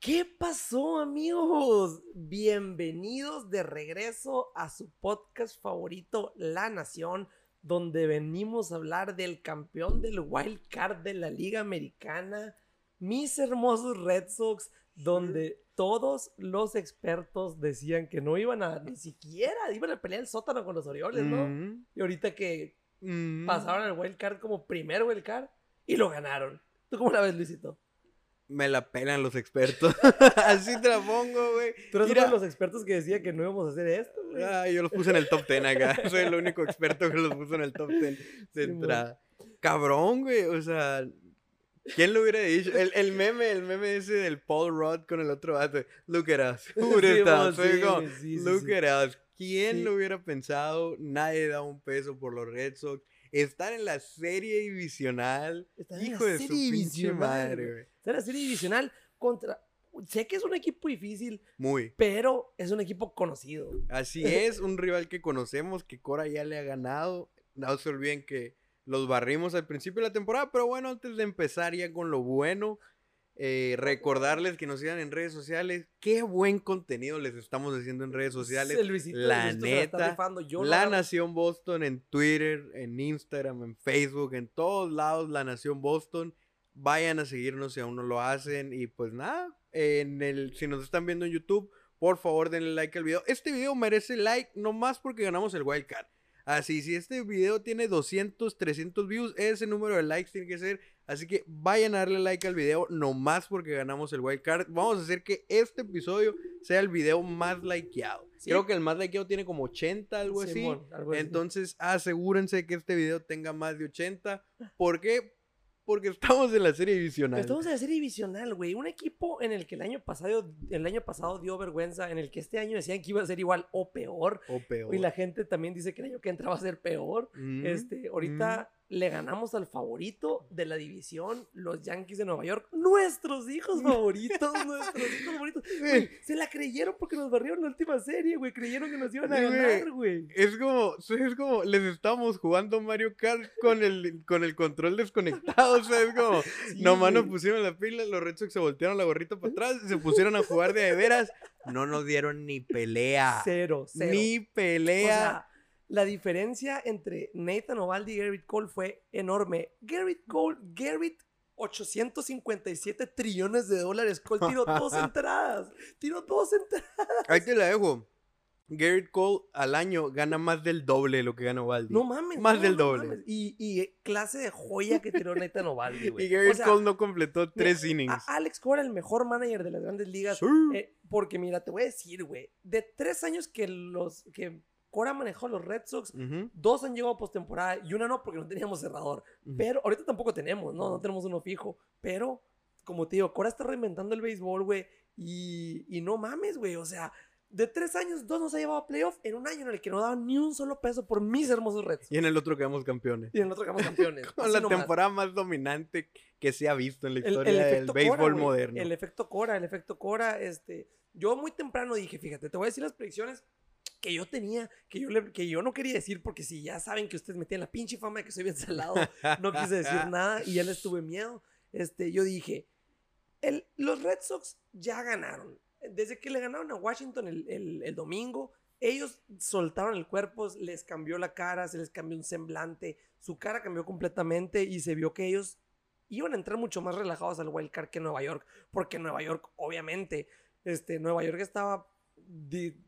¿Qué pasó, amigos? Bienvenidos de regreso a su podcast favorito, La Nación, donde venimos a hablar del campeón del wild card de la Liga Americana, mis hermosos Red Sox, donde todos los expertos decían que no iban a, ni siquiera, iban a pelear el sótano con los Orioles, ¿no? Mm, Y ahorita que mm. pasaron al wild card como primer wild card y lo ganaron. ¿Tú cómo la ves, Luisito? Me la pelan los expertos. Así te la pongo, güey. Tú eres Mira. uno de los expertos que decía que no íbamos a hacer esto, güey. Ah, yo los puse en el top 10 acá. Soy el único experto que los puso en el top 10 de Sí, entrada. Cabrón, güey. O sea, ¿quién lo hubiera dicho? El, el meme, el meme ese del Paul Rudd con el otro vato. Look at us. Who Sí, Soy sí, como, sí, sí, Look sí. at us. ¿Quién Sí. lo hubiera pensado? Nadie da un peso por los Red Sox. Están en la serie divisional. Hijo de su pinche madre, güey. Está en la serie divisional contra... Sé que es un equipo difícil, Muy. pero es un equipo conocido. Así es, un rival que conocemos, que Cora ya le ha ganado. No se olviden que los barrimos al principio de la temporada, pero bueno, antes de empezar ya con lo bueno, eh, recordarles que nos sigan en redes sociales. Qué buen contenido les estamos haciendo en redes sociales. Luisito- la Luisito neta. Yo La Nación Boston en Twitter, en Instagram, en Facebook, en todos lados, La Nación Boston. Vayan a seguirnos si aún no lo hacen. Y pues nada, en el, si nos están viendo en YouTube, por favor denle like al video. Este video merece like nomás porque ganamos el Wild Card. Así, si este video tiene 200, 300 views, ese número de likes tiene que ser. Así que vayan a darle like al video nomás porque ganamos el Wild Card. Vamos a hacer que este episodio sea el video más likeado. Sí. Creo que el más likeado tiene como 80, algo así. Algo así. Entonces, asegúrense que este video tenga más de 80. ¿Por qué? Porque estamos en la serie divisional. Estamos en la serie divisional, güey. Un equipo en el que el año pasado, el año pasado dio vergüenza, en el que este año decían que iba a ser igual o peor. O peor. Y la gente también dice que el año que entra va a ser peor. Mm, Este, ahorita le ganamos al favorito de la división, los Yankees de Nueva York. Nuestros hijos favoritos, nuestros hijos favoritos. Güey, se la creyeron porque nos barrieron la última serie, güey. Creyeron que nos iban a ganar, güey. Es como, es como, les estamos jugando Mario Kart con el, con el control desconectado, o sea, es como, Sí, nomás nos pusieron la pila, los Red Sox se voltearon la gorrita para atrás y se pusieron a jugar de, veras, no nos dieron ni pelea, Cero, cero. ni O pelea, sea, la diferencia entre Nathan Ovaldi y Garrett Cole fue enorme. Garrett Cole, Garrett, 857 trillones de dólares. Cole tiró dos entradas. Tiró dos entradas. ahí te la dejo, Garrett Cole al año gana más del doble de lo que gana Waldi, No mames. Más no, del no doble. mames. Y, y, eh, clase de joya que tiró Nathan Ovaldi, güey. y Garrett O sea, Cole no completó mira, tres innings, a- Alex Cora, el mejor manager de las grandes ligas. Sí. eh, porque mira, te voy a decir, güey. De tres años que los que Cora manejó los Red Sox, Ujú, dos han llegado a postemporada y una no porque no teníamos cerrador. ujú. Pero ahorita tampoco tenemos, ¿no? No tenemos uno fijo. Pero, como te digo, Cora está reinventando el béisbol, güey. Y, y no mames, güey. O sea, de tres años, dos nos ha llevado a playoff en un año en el que no daban ni un solo peso por mis hermosos Reds. y en el otro quedamos campeones. Y en el otro quedamos campeones. Con la nomás. temporada más dominante que se ha visto en la El, historia el del efecto béisbol Cora, moderno. El efecto Cora, el efecto Cora. Este, yo muy temprano dije, fíjate, te voy a decir las predicciones que yo tenía, que yo, le- que yo no quería decir, porque si ya saben que ustedes me tienen la pinche fama de que soy bien salado, no quise decir nada y ya les tuve miedo. Este, yo dije, el, los Red Sox ya ganaron. Desde que le ganaron a Washington el, el- el domingo, ellos soltaron el cuerpo, les cambió la cara, se les cambió un semblante, su cara cambió completamente y se vio que ellos iban a entrar mucho más relajados al wild card que Nueva York, porque Nueva York, obviamente, este, Nueva York estaba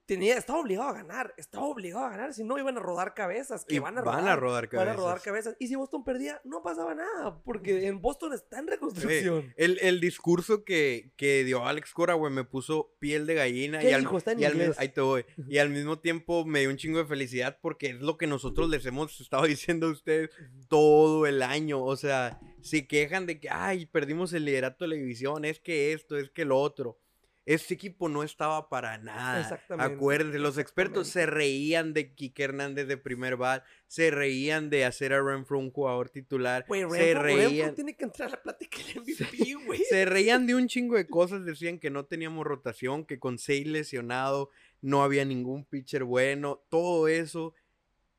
tenía, estaba obligado a ganar, estaba obligado a ganar, si no iban a rodar cabezas, que Y van a rodar. rodar Van cabezas. a rodar cabezas. Y si Boston perdía, no pasaba nada. Porque en Boston está en reconstrucción. El, el discurso que, que dio Alex Cora, güey, me puso piel de gallina. ¿Qué y al, dijo? Está en y al mi- inglés. ahí te voy. Y al mismo tiempo me dio un chingo de felicidad porque es lo que nosotros les hemos estado diciendo a ustedes todo el año. O sea, si quejan de que, ay, perdimos el liderato de la división, es que esto, es que lo otro. Este equipo no estaba para nada. Exactamente, Acuérdense, los expertos se reían de Kike Hernández de primer bat, se reían de hacer a Renfro un jugador titular, se Renfro reían. tiene que entrar a la plática del MVP, güey. Se reían de un chingo de cosas, decían que no teníamos rotación, que con seis lesionado no había ningún pitcher bueno, todo eso.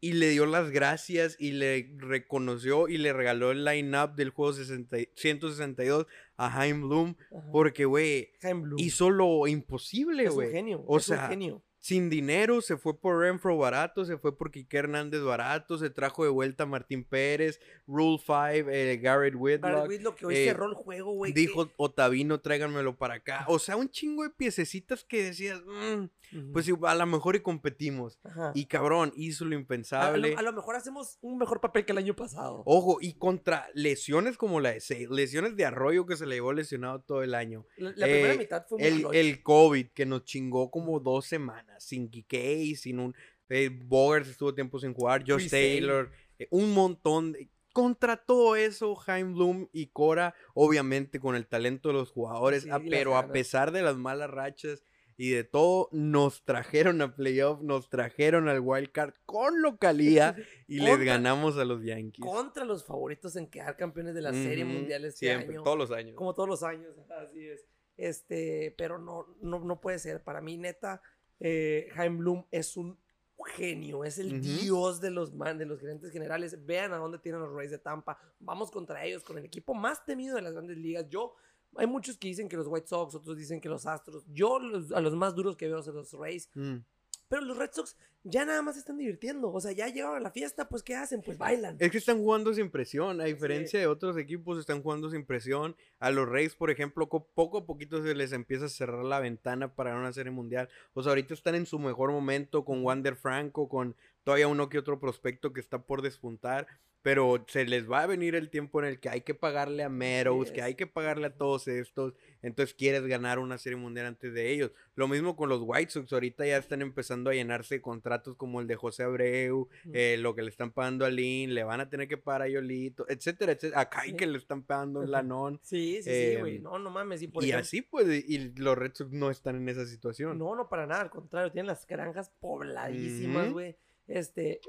Y le dio las gracias y le reconoció y le regaló el line-up del juego 60 y- 162 a Jaime Bloom, Ajá. porque, güey, hizo lo imposible, es un güey. genio. O es sea, un genio. Sin dinero, se fue por Renfro barato, se fue por Quique Hernández barato, se trajo de vuelta a Martín Pérez, Rule 5, eh, Garrett Whitlock. Garrett Whitlock, que hoy eh, cerró el juego, güey. que- Dijo Otavino, tráiganmelo para acá. O sea, un chingo de piececitas que decías, "Mm, Pues a lo mejor y competimos. Ajá. Y cabrón, hizo lo a, a impensable. lo, a lo mejor hacemos un mejor papel que el año pasado. Ojo, y contra lesiones como la de lesiones de arroyo que se le llevó lesionado todo el año. La, la primera Eh, mitad fue muy El, el COVID que nos chingó como dos semanas, sin Kike, sin un... Eh, estuvo tiempo sin jugar, Josh Chris. Taylor, eh, un montón. de- contra todo eso, Jaime Bloom y Cora, obviamente con el talento de los jugadores, Sí, ah, las pero a pesar de las malas rachas y de todo, nos trajeron a playoff, nos trajeron al wild card con localía y les ganamos a los Yankees. Contra los favoritos en quedar campeones de la serie Ujú, mundial este Siempre, año. todos los años. Como todos los años, así es. Este, pero no, no, no puede ser. Para mí, neta, eh, Jaime Bloom es un genio, es el dios de los man, de los gerentes generales. Vean a dónde tienen los Rays de Tampa. Vamos contra ellos, con el equipo más temido de las grandes ligas. Yo, hay muchos que dicen que los White Sox, otros dicen que los Astros. Yo los- a los más duros que veo son los Rays. Mm. Pero los Red Sox ya nada más se están divirtiendo. O sea, ya llegaron a la fiesta, pues ¿qué hacen? Pues bailan. Es que están jugando sin presión, a diferencia de otros equipos, están jugando sin presión. A los Reyes, por ejemplo, co- poco a poquito se les empieza a cerrar la ventana para una serie mundial. O sea, ahorita están en su mejor momento con Wander Franco, con todavía uno que otro prospecto que está por despuntar. Pero se les va a venir el tiempo en el que hay que pagarle a Meadows, que hay que pagarle a todos estos. Entonces quieres ganar una serie mundial antes de ellos. Lo mismo con los White Sox. Ahorita ya están empezando a llenarse de contratos como el de José Abreu, eh, lo que le están pagando a Lin, le van a tener que pagar a Yolito, etcétera, etcétera. A Kai Sí. que le están pagando un lanón. Sí, sí, sí, güey. Em, No, no mames. Y, por Y ejemplo- así pues, y los Red Sox no están en esa situación. No, no para nada, al contrario, tienen las granjas pobladísimas, güey. Este,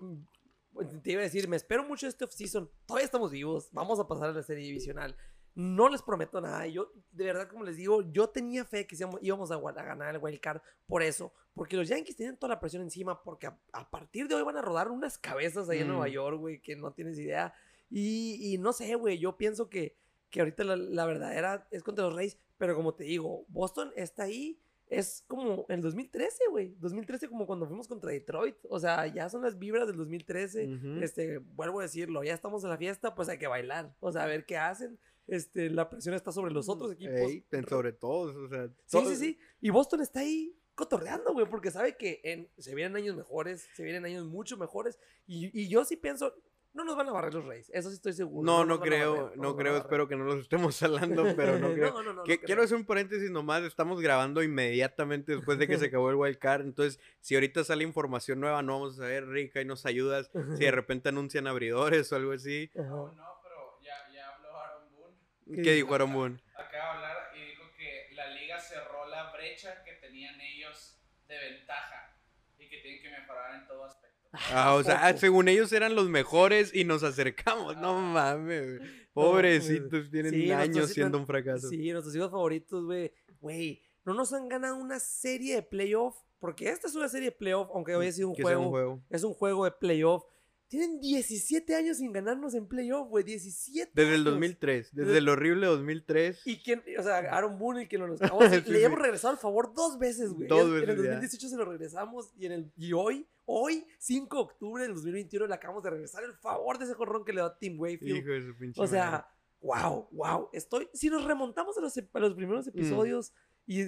te iba a decir, me espero mucho este offseason. Todavía estamos vivos, vamos a pasar a la serie divisional. No les prometo nada. Yo, de verdad, como les digo, yo tenía fe que íbamos, a, a ganar el wild card por eso. Porque los Yankees tienen toda la presión encima. Porque a, a partir de hoy van a rodar unas cabezas ahí en Nueva Mm. York, güey, que no tienes idea. Y, y no sé, güey, yo pienso que, que ahorita la, la verdadera es contra los Rays. Pero como te digo, Boston está ahí. Es como en el 2013, güey. 2013 como cuando fuimos contra Detroit. O sea, ya son las vibras del 2013. Ujú. Este, vuelvo a decirlo, ya estamos en la fiesta, pues hay que bailar. O sea, a ver qué hacen. Este, la presión está sobre los otros equipos. Ey, sobre todo, o sea, Sí, sí, sí. Y Boston está ahí cotorreando, güey, porque sabe que en, se vienen años mejores, se vienen años mucho mejores. Y, y yo sí pienso, no nos van a barrer los Reyes, eso sí estoy seguro. No, no creo, barrer, no creo, espero que no los estemos hablando, pero no creo. no, no, no, Que- no quiero creo. hacer un paréntesis nomás, estamos grabando inmediatamente después de que se acabó el wild card, entonces si ahorita sale información nueva no vamos a saber, Rica, y nos ayudas, si de repente anuncian abridores o algo así. Ajá. No, pero ya, ya habló Aaron Boone. ¿Qué dijo Aaron Boone? Acaba de hablar y dijo que la liga cerró la brecha que tenían ellos de ventaja y que tienen que mejorar en todo aspecto. Ah, o sea, según ellos eran los mejores y nos acercamos, no mames, güey. pobrecitos, tienen Sí, años siendo un fracaso. Sí, nuestros hijos favoritos, güey. Güey, no nos han ganado una serie de playoff. Porque esta es una serie de playoff, aunque hoy ha sido un juego, un juego. Es un juego de playoff. Tienen 17 años sin ganarnos en playoff, güey. 17 Desde el años. 2003, desde Desde- el horrible 2003. Y quién, o sea, Aaron Boone, el que nos Sí, le sí. hemos regresado el favor dos veces, güey. Dos En- En veces el ya. 2018 se lo regresamos y en el y hoy, hoy, 5 de octubre del 2021, le acabamos de regresar el favor de ese jorrón que le da Tim Wayfield. Hijo de su pinche O madre. sea, wow, wow. Estoy, si nos remontamos a los, a los primeros episodios y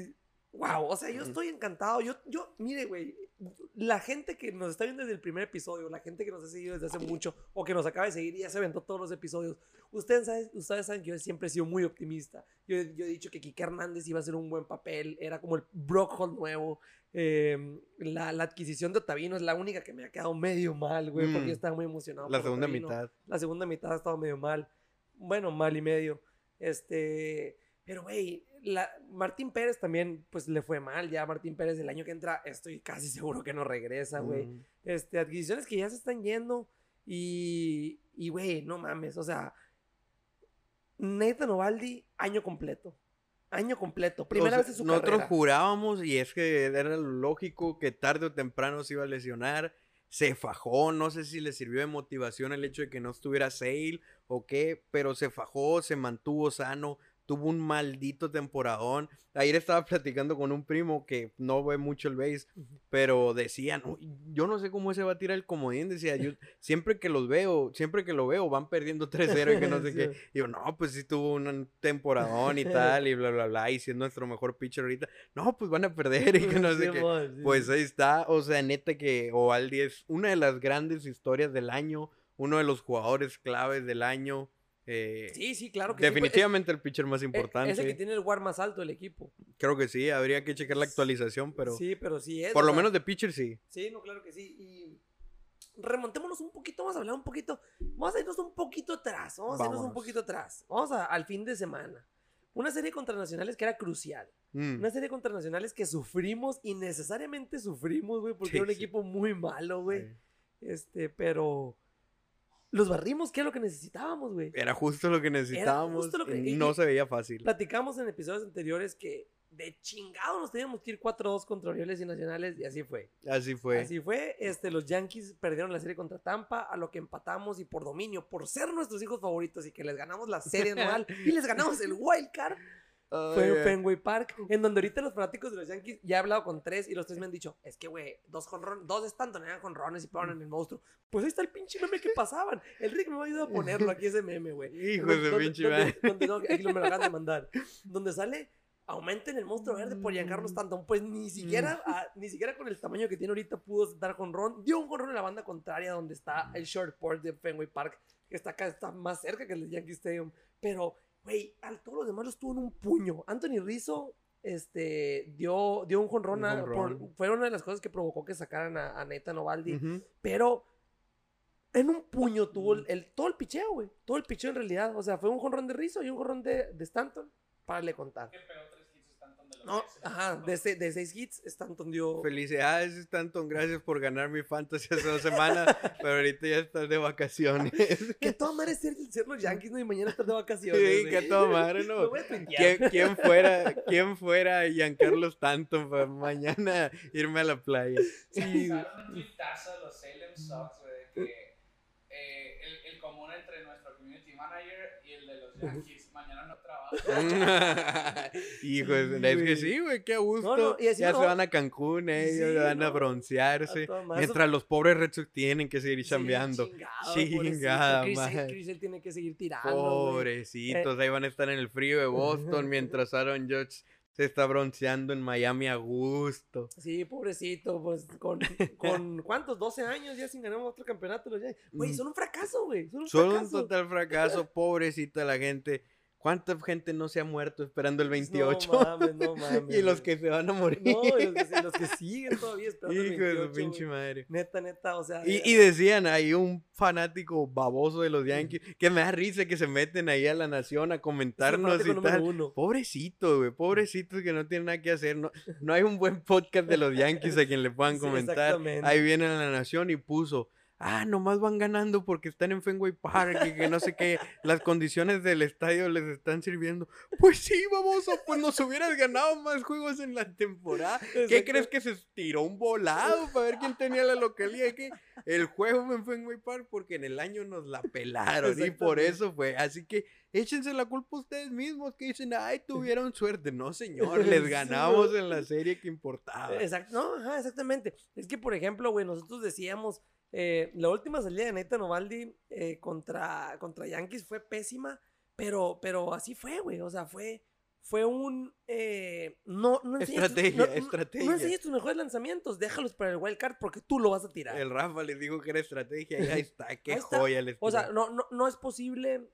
wow, o sea, yo Mm. estoy encantado. Yo, yo, mire, güey, la gente que nos está viendo desde el primer episodio, la gente que nos ha seguido desde hace mucho o que nos acaba de seguir y ya se aventó todos los episodios, ustedes saben, ustedes saben que yo siempre he sido muy optimista. Yo, yo he dicho que Kike Hernández iba a hacer un buen papel, era como el Brock Hall nuevo. Eh, la, la adquisición de Otavino es la única que me ha quedado medio mal, güey, porque Mm. yo estaba muy emocionado. La por segunda mitad. La segunda mitad ha estado medio mal. Bueno, mal y medio. Este. Pero, güey, la- Martín Pérez también, pues le fue mal. Ya Martín Pérez el año que entra, estoy casi seguro que no regresa, güey. Mm. Este, adquisiciones que ya se están yendo. Y, y, güey, no mames. O sea, Nathan Ovaldi, año completo. Año completo. Primera vez en su Nosotros carrera. jurábamos y es que era lógico que tarde o temprano se iba a lesionar. Se fajó, no sé si le sirvió de motivación el hecho de que no estuviera Sale o qué, pero se fajó, se mantuvo sano, tuvo un maldito temporadón. Ayer estaba platicando con un primo que no ve mucho el base, pero decía, no, yo no sé cómo se va a tirar el comodín. Decía, yo siempre que los veo, siempre que lo veo, van perdiendo 3-0 y que no sé qué. Y yo, no, pues sí tuvo un temporadón y tal, y bla, bla, bla, y si es nuestro mejor pitcher ahorita. No, pues van a perder y que no sé qué. Sí. Pues ahí está, o sea, neta que Ovaldi es una de las grandes historias del año, uno de los jugadores claves del año. Eh, Sí, sí, claro que sí, pues, definitivamente el pitcher más importante. Es el que tiene el war más alto del equipo. Creo que sí, habría que checar la actualización, pero Sí, pero sí es. por lo sea, menos de pitcher sí. Sí, no, claro que sí. Y remontémonos un poquito, vamos a hablar un poquito, vamos a irnos un poquito atrás, vamos a irnos un poquito atrás. Vamos a- al fin de semana. Una serie contra nacionales que era crucial. Mm. Una serie contra nacionales que sufrimos y necesariamente sufrimos, güey, porque Sí, era un sí. equipo muy malo, güey. Este, pero los barrimos, que es lo que necesitábamos, güey. Era justo lo que necesitábamos. justo lo que- no y- se veía fácil. Platicamos en episodios anteriores que de chingado nos teníamos que ir 4-2 contra Orioles y Nacionales y así fue. Así fue. Así fue, este, los Yankees perdieron la serie contra Tampa, a lo que empatamos y por dominio, por ser nuestros hijos favoritos y que les ganamos la serie anual y les ganamos el wild card, fue en Ay, Fenway Park, en donde ahorita los fanáticos de los Yankees, ya he hablado con tres y los tres me han dicho, es que güey, dos jonrones, dos Stanton eran jonrones y pegaron en el monstruo. Pues ahí está el pinche meme que pasaban. El Rick me ha ayudado a ponerlo aquí ese meme, güey. Hijo de pinche donde- donde no, aquí lo me lo acaban de mandar. Donde sale aumenten el monstruo verde por Giancarlo Stanton. Pues ni siquiera, ah, ni siquiera con el tamaño que tiene ahorita pudo dar jonrón. Dio un jonrón en la banda contraria donde está el short port de Fenway Park, que está acá, está más cerca que el Yankee Stadium. Pero, güey, a todos los demás los tuvo en un puño. Anthony Rizzo este, dio, dio un jonrón. Fue una de las cosas que provocó que sacaran a, a Nathan Ovaldi. Pero en un puño tuvo el, el- todo el picheo, güey. Todo el picheo en realidad. O sea, fue un jonrón de Rizzo y un jonrón de, de Stanton. Para le contar pegó tres hits Stanton de los No, seis. ajá, de, se- de seis hits, Stanton dio. Felicidades, Stanton. Gracias por ganar mi fantasy hace dos semanas. pero ahorita ya estás de vacaciones. Que toda madre ser, ser los Yankees, ¿no? Y mañana estar de vacaciones. Sí, güey. que toda madre, ¿no? voy a tuitear. ¿Quién, quién fuera, quién fuera Giancarlo Stanton para mañana irme a la playa? Sí, un tuitazo de los Salem Sox, güey, de que eh, el, el común entre nuestro community manager y el de los Yankees. Hijo, Sí, es que sí, güey, qué gusto. No, no, y encima ya se van a Cancún, ellos Sí, van a broncearse. Mientras los pobres Red Sox tienen que seguir chambeando. Chingada pobrecito. Chris- madre. Chris tiene que seguir tirando. Pobrecitos, ahí van a estar en el frío de Boston mientras Aaron Judge se está bronceando en Miami a gusto. Sí, pobrecito, pues con, con ¿cuántos? 12 años ya sin ganar otro campeonato. Güey, Mm. son un fracaso, güey. Son un Son un fracaso. total fracaso, pobrecita la gente. ¿Cuánta gente no se ha muerto esperando el 28? No mames, no mames. y los que se van a morir. No, y los que, los que siguen todavía esperando el Hijo de 28, su pinche madre. Neta, neta, o sea. Y, decían, hay un fanático baboso de los Yankees que me da risa que se meten ahí a la nación a comentarnos y tal. uno. Pobrecitos, güey, pobrecitos que no tienen nada que hacer. No, no hay un buen podcast de los Yankees a quien le puedan Sí, comentar. exactamente. Ahí viene la nación y puso, ah, nomás van ganando porque están en Fenway Park y que no sé qué, las condiciones del estadio les están sirviendo. Pues sí, baboso, pues nos hubieras ganado más juegos en la temporada. ¿Qué crees que se tiró un volado para ver quién tenía la localidad? Que el juego en Fenway Park porque en el año nos la pelaron y por eso fue. Así que échense la culpa ustedes mismos que dicen, ay, tuvieron suerte. No, señor, les Sí, ganamos no. en la serie que importaba. Exacto, no, ajá, exactamente. Es que, por ejemplo, güey, nosotros decíamos, eh, la última salida de Nathan Ovaldi eh, contra, contra Yankees fue pésima, pero, pero así fue, güey. O sea, fue, fue un... eh, no, no Estrategia, no- no- estrategia. No enseñes tus mejores lanzamientos, déjalos para el wild card porque tú lo vas a tirar. El Rafa les dijo que era estrategia y ahí está, qué Ahí está. joya les O sea, no, no, no es posible.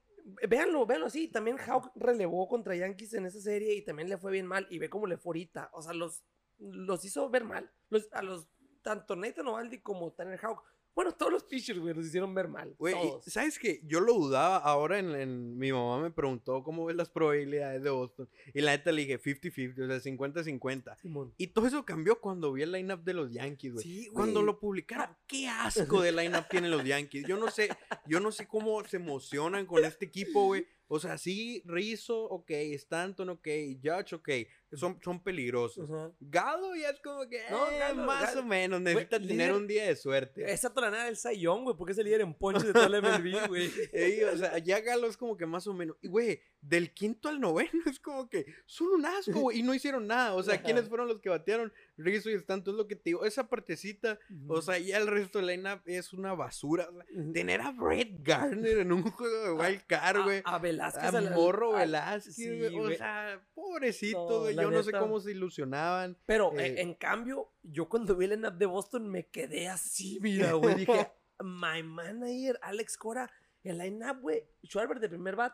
Véanlo, véanlo así. También Hawk relevó contra Yankees en esa serie y también le fue bien mal. Y ve cómo le fue ahorita. O sea, los, los hizo ver mal. Los, a los, tanto Nathan Ovaldi como Tanner Hawk. Bueno, todos los pitchers, güey, los hicieron ver mal. Güey, todos. ¿sabes qué? Yo lo dudaba ahora en, en- Mi mamá me preguntó cómo ves las probabilidades de Boston. Y la neta le dije 50-50, o sea, 50-50. Simón. Y todo eso cambió cuando vi el lineup de los Yankees, güey. Sí, Cuando güey. lo publicaron, qué asco de lineup tienen los Yankees. Yo no sé, yo no sé cómo se emocionan con este equipo, güey. O sea, sí, Rizzo, ok, Stanton, ok, Judge, ok, son, son peligrosos. Galo ya es como que No, eh, Galo, más Galo. o menos, necesita tener líder- un día de suerte. Esa tonalidad del Young, güey, porque es el líder en ponches de toda la MLB, güey. Ey, o sea, ya Galo es como que más o menos. Y, güey, del quinto al noveno es como que son un asco, güey, y no hicieron nada. O sea, ¿quiénes fueron los que batearon? Rizzo y Stanton, es lo que te digo. Esa partecita, o sea, ya el resto del lineup es una basura. tener a Brett Garner en un juego de wild card, güey. A, a Velázquez. A Morro a- Velázquez, sí, güey. O sea, pobrecito, güey. Yo no sé cómo se ilusionaban. Pero eh, Eh, en cambio, yo cuando vi el line de Boston me quedé así, mira, güey. Dije, my manager, Alex Cora, el line-up, güey. Schwarber de primer bat.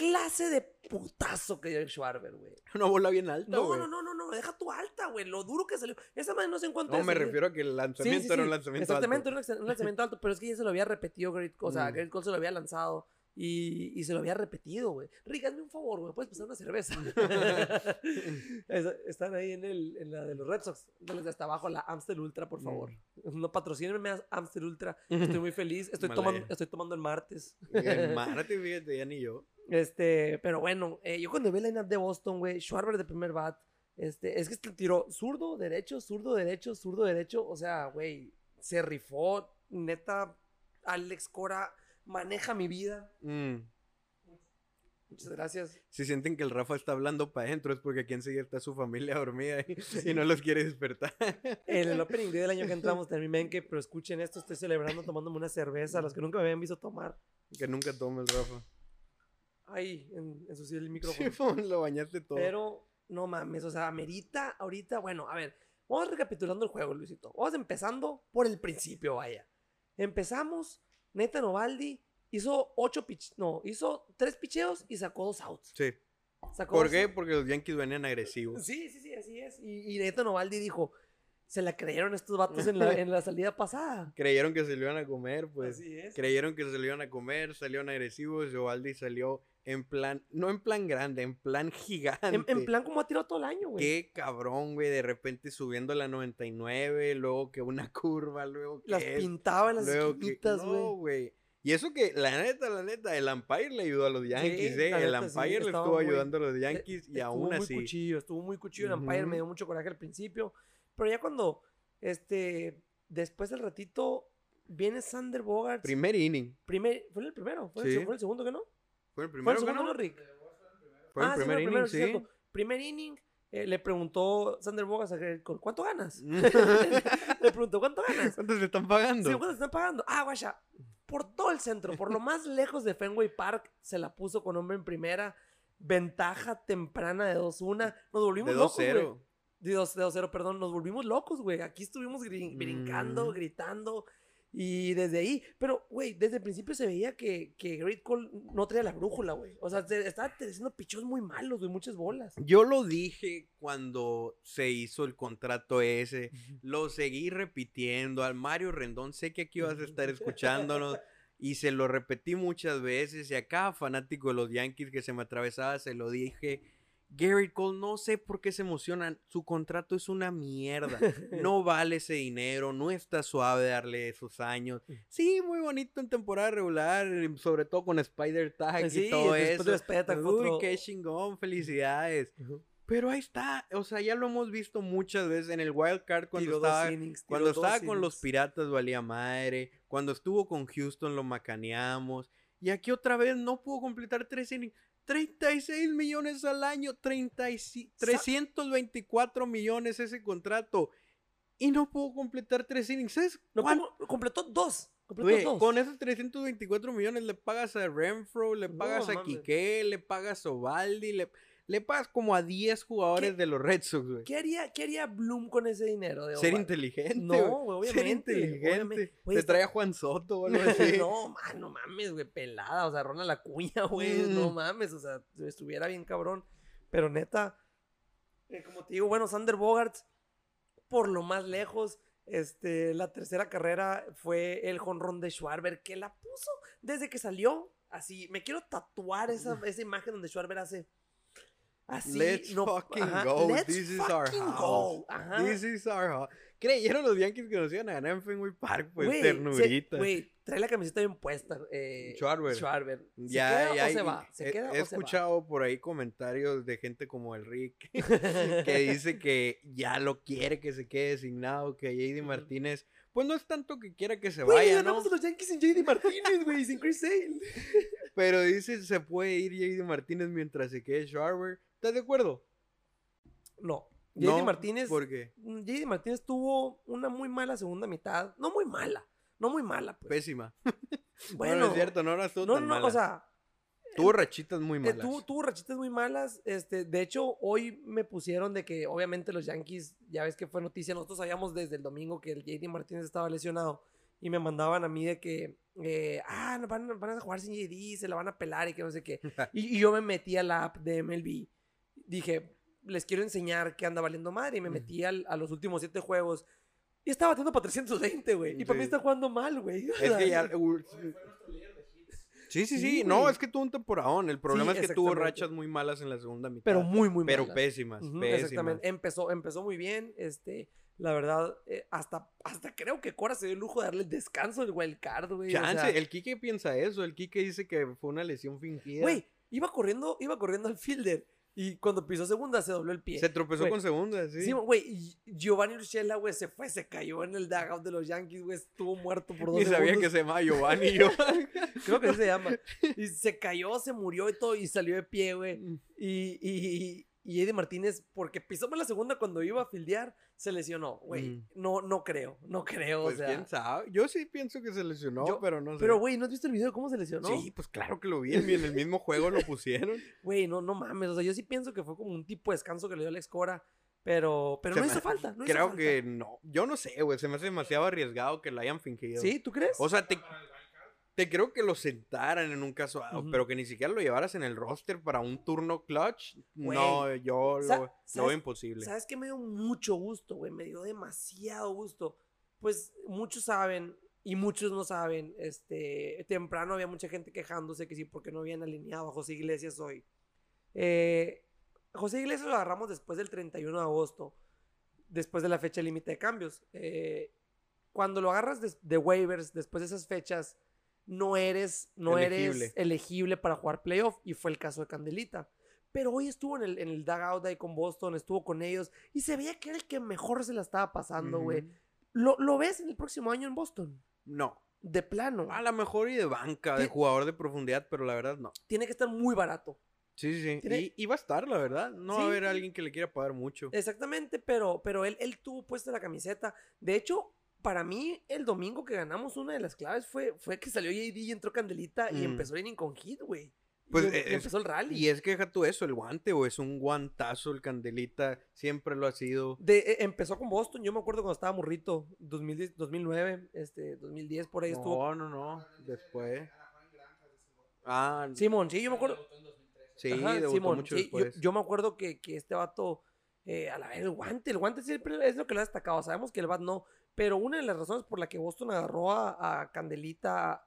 Clase de putazo que dio el Schwarber, güey. Una bola bien alta, No, güey. no, no, no, no, deja tu alta, güey. Lo duro que salió. Esa madre no sé en cuánto No, me refiero a que el Sí, lanzamiento sí, era un sí, lanzamiento Exactamente, alto. lanza- un lanzamiento alto, pero es que ya se lo había repetido Garrett, o sea, Mm. Garrett Cole se lo había lanzado y, y se lo había repetido, güey. Rick, hazme un favor, güey, puedes pasar una cerveza. Es- Están ahí en, el, en la de los Red Sox, de hasta abajo, la Amstel Ultra, por favor. No patrocínenme a Amstel Ultra, estoy muy feliz, estoy tomando, estoy tomando el martes. El martes, fíjate, ya ni yo. Este, pero bueno, eh, yo cuando vi el line de Boston, güey, Schwarber de primer bat, este, es que este tiró zurdo, derecho, zurdo, derecho, zurdo, derecho, o sea, güey, se rifó, neta, Alex Cora maneja mi vida. Mm. Muchas gracias. Si sienten que el Rafa está hablando para adentro es porque aquí enseguida está su familia dormida y, y no los quiere despertar. En el opening day del año que entramos terminé que, pero escuchen esto, estoy celebrando tomándome una cerveza, los que nunca me habían visto tomar. que nunca tome el Rafa. Ay, en, ensucié el Sí, micrófono. pues, lo bañaste todo. Pero, no mames, o sea, amerita ahorita, bueno, a ver, vamos recapitulando el juego, Luisito. Vamos empezando por el principio, vaya. Empezamos, Neta Novaldi hizo ocho pich, no, hizo tres picheos y sacó dos outs. Sí. Sacó ¿Por dos- qué? Porque los Yankees venían agresivos. Sí, sí, sí, así es. Y, y Neta Novaldi dijo, se la creyeron estos vatos en la, en la salida pasada. Creyeron que se lo iban a comer, pues. así es. Creyeron que se lo iban a comer, salieron agresivos. Giovanni salió en plan, no en plan grande, en plan gigante. En, en plan como ha tirado todo el año, güey. Qué cabrón, güey. De repente subiendo la 99, luego que una curva, luego que Las es, pintaba en las esquinitas, güey. No, güey. Y eso que, la neta, la neta, el umpire le ayudó a los Yankees, Sí, ¿eh? El neta, sí, umpire le estuvo muy- ayudando a los Eh, Yankees y estuvo aún muy así. cuchillo, estuvo muy cuchillo. El umpire me Ujú. dio mucho coraje al principio. Pero ya cuando, este, después del ratito, viene Sander Bogart. Primer inning. Primer, ¿Fue el primero? ¿Fue, Sí. el, fue el segundo que no? Fue el ¿Fue el primero, segundo, Rick? Fue el Ah, primer inning, primero, sí. cierto. Primer inning, eh, le preguntó Sander Bogart a Cole, ¿cuánto ganas? le preguntó, ¿cuánto ganas? ¿Cuánto le están pagando? Sí, ¿cuánto están pagando? Ah, guacha, por todo el centro, por lo más lejos de Fenway Park, se la puso con hombre en primera. Ventaja temprana de 2-1. Nos volvimos de locos, güey. 2-0. De 2 de 2-0, perdón. Nos volvimos locos, güey. Aquí estuvimos brincando, Mm. gritando. Y desde ahí, pero, güey, desde el principio se veía que, que Great Cole no traía la brújula, güey. O sea, se- estaba haciendo pichos muy malos, güey, muchas bolas. Yo lo dije cuando se hizo el contrato ese. Lo seguí repitiendo. Al Mario Rendón, sé que aquí vas a estar escuchándonos. Y se lo repetí muchas veces. Y a cada fanático de los Yankees que se me atravesaba, se lo dije. Gary Cole, no sé por qué se emocionan. Su contrato es una mierda. No vale ese dinero. No está suave darle esos años. Sí, muy bonito en temporada regular. Sobre todo con Spider Tag Sí, y todo eso. Spider-Tag Uy, otro- qué chingón. Felicidades. Pero ahí está, o sea, ya lo hemos visto muchas veces en el Wild Card cuando Tiró dos estaba, innings, cuando estaba con los. Piratas valía madre, cuando estuvo con Houston lo macaneamos y aquí otra vez no pudo completar tres innings. 36 millones al año, 35 Sa- 324 millones ese contrato y no pudo completar tres innings. ¿Sabes No, completó dos. Completó dos. con esos 324 millones le pagas a Renfro, le No, pagas a. Quique, le pagas a Ovaldi, le, le pagas como a 10 jugadores ¿Qué- de los Red Sox, güey. ¿Qué haría, ¿Qué haría Bloom con ese dinero? De Ser inteligente. No, güey. güey, Ser obviamente, inteligente. obviamente. Te trae a Juan Soto o algo así. no, man, no mames, güey, pelada, o sea, Ronald la cuña, güey, no Mm. mames, o sea, estuviera bien cabrón, pero neta, eh, como te digo, bueno, Sander Bogarts, por lo más lejos, este, la tercera carrera fue el jonrón de Schwarber, que la puso desde que salió, así, me quiero tatuar esa, esa imagen donde Schwarber hace... Así, Let's no- fucking ajá, go. let's This is our house. ajá. This is our house. Creyeron los Yankees que nos iban a ganar en Fenway Park, pues se- ternurita. Güey, trae la camiseta bien puesta. Eh, Schwarber. Schwarber. ¿Se Ya, queda ya o se va? ¿Se he, queda he o se va? escuchado por ahí comentarios de gente como el Rick que dice que ya lo quiere que se quede designado, que JD. Martínez, pues no es tanto que quiera que se Güey, vaya, ¿no? ganamos a los Yankees sin JD Martínez, güey, sin Chris Sale. Pero dice, se puede ir JD Martínez mientras se quede Schwarber. ¿Estás de acuerdo? No. JD No, Martínez. ¿Por qué? mm, JD Martínez tuvo una muy mala segunda mitad. No muy mala. No muy mala, pues. Pésima. Bueno, no, no es cierto, no las tuvo No, tan no, mala. o sea, tuvo rachitas muy eh, malas. tuvo, tuvo rachitas muy malas. Este, de hecho, hoy me pusieron de que obviamente los Yankees, ya ves que fue noticia, nosotros sabíamos desde el domingo que el JD Martínez estaba lesionado y me mandaban a mí de que, eh, ah, no, van, van a jugar sin JD, se la van a pelar y que no sé qué. Y, y yo me metí a la app de MLB. Dije, les quiero enseñar que anda valiendo madre. Y me metí al- a los últimos siete juegos. Y estaba batiendo para 320, güey. Y para mí Sí. está jugando mal, güey. O Es que ya. Uh. Sí, sí, sí. Sí, no, es que tuvo un temporadón. El problema es que tuvo rachas muy malas en la segunda mitad. Pero muy, muy Pero malas. pésimas, Ujú, pésimas. Exactamente. Empezó, empezó muy bien. Este, la verdad, eh, hasta, hasta creo que Cora se dio el lujo de darle el descanso del wild card, güey. o Chance, sea, el Kike piensa eso. El Kike dice que fue una lesión fingida. Güey, iba corriendo, iba corriendo al fielder. Y cuando pisó segunda se dobló el pie. Se tropezó Güey, con segunda, sí. Sí, güey, y Giovanni Urshela, güey, se fue, se cayó en el dugout de los Yankees, güey, estuvo muerto por dos Ni sabía segundos. que se llamaba Giovanni. y yo. Creo que así se llama. Y se cayó, se murió y todo, y salió de pie, güey. Mm. Y, y, y Eddie Martínez, porque pisó mal la segunda cuando iba a fildear, se lesionó, güey. Mm. No, no creo, no creo, Pues o sea. quién sabe. Yo sí pienso que se lesionó, Yo- pero no sé. Pero, güey, ¿no has visto el video de cómo se lesionó? Sí, pues claro que lo vi. En el mismo juego lo pusieron. Güey, no, no mames. O sea, yo sí pienso que fue como un tipo de descanso que le dio Alex Cora. Pero, pero Se no hizo falta. No hizo Creo falta. que no. Yo no sé, güey. Se me hace demasiado arriesgado que lo hayan fingido. ¿Sí? ¿Tú crees? O sea, te, te creo que lo sentaran en un caso dado, Ujú. pero que ni siquiera lo llevaras en el roster para un turno clutch. Güey, no, yo lo, lo ¿sabes- veo imposible. ¿Sabes qué me dio mucho gusto, güey? Me dio demasiado gusto. Pues muchos saben y muchos no saben. Este, temprano había mucha gente quejándose que sí, porque no habían alineado a José Iglesias hoy. Eh, José Iglesias lo agarramos después del 31 de agosto, después de la fecha límite de cambios. Eh, cuando lo agarras de, de waivers después de esas fechas, no eres, no Elegible. eres elegible para jugar playoff y fue el caso de Candelita. Pero hoy estuvo en el, en el dugout ahí con Boston, estuvo con ellos y se veía que era el que mejor se la estaba pasando, güey. ¿Lo, ¿Lo ves en el próximo año en Boston? No. De plano. A lo mejor y de banca, de jugador de profundidad, pero la verdad no. Tiene que estar muy barato. Sí, sí, sí. Tiene- Y, y va a estar, la verdad. No va a haber alguien que le quiera pagar mucho. Exactamente, pero, pero él, él tuvo puesta la camiseta. De hecho, para mí, el domingo que ganamos, una de las claves fue, fue que salió JD y entró Candelita y Mm. empezó inning con hit, güey. Pues, y, eh, y empezó el rally. Y es que deja tú eso, el guante, o es un guantazo, el Candelita, siempre lo ha sido. De, eh, empezó con Boston, yo me acuerdo cuando estaba morrito, 2010, 2009, este, 2010, por ahí estuvo. No, no, no, después. Ah, Simón, sí, yo me acuerdo. Debutó en 2013. sí, Ajá, mucho sí, yo me acuerdo que, que este vato, eh, a la vez, el guante, el guante siempre es lo que lo ha destacado. Sabemos que el bat no, pero una de las razones por la que Boston agarró a, a Candelita, a-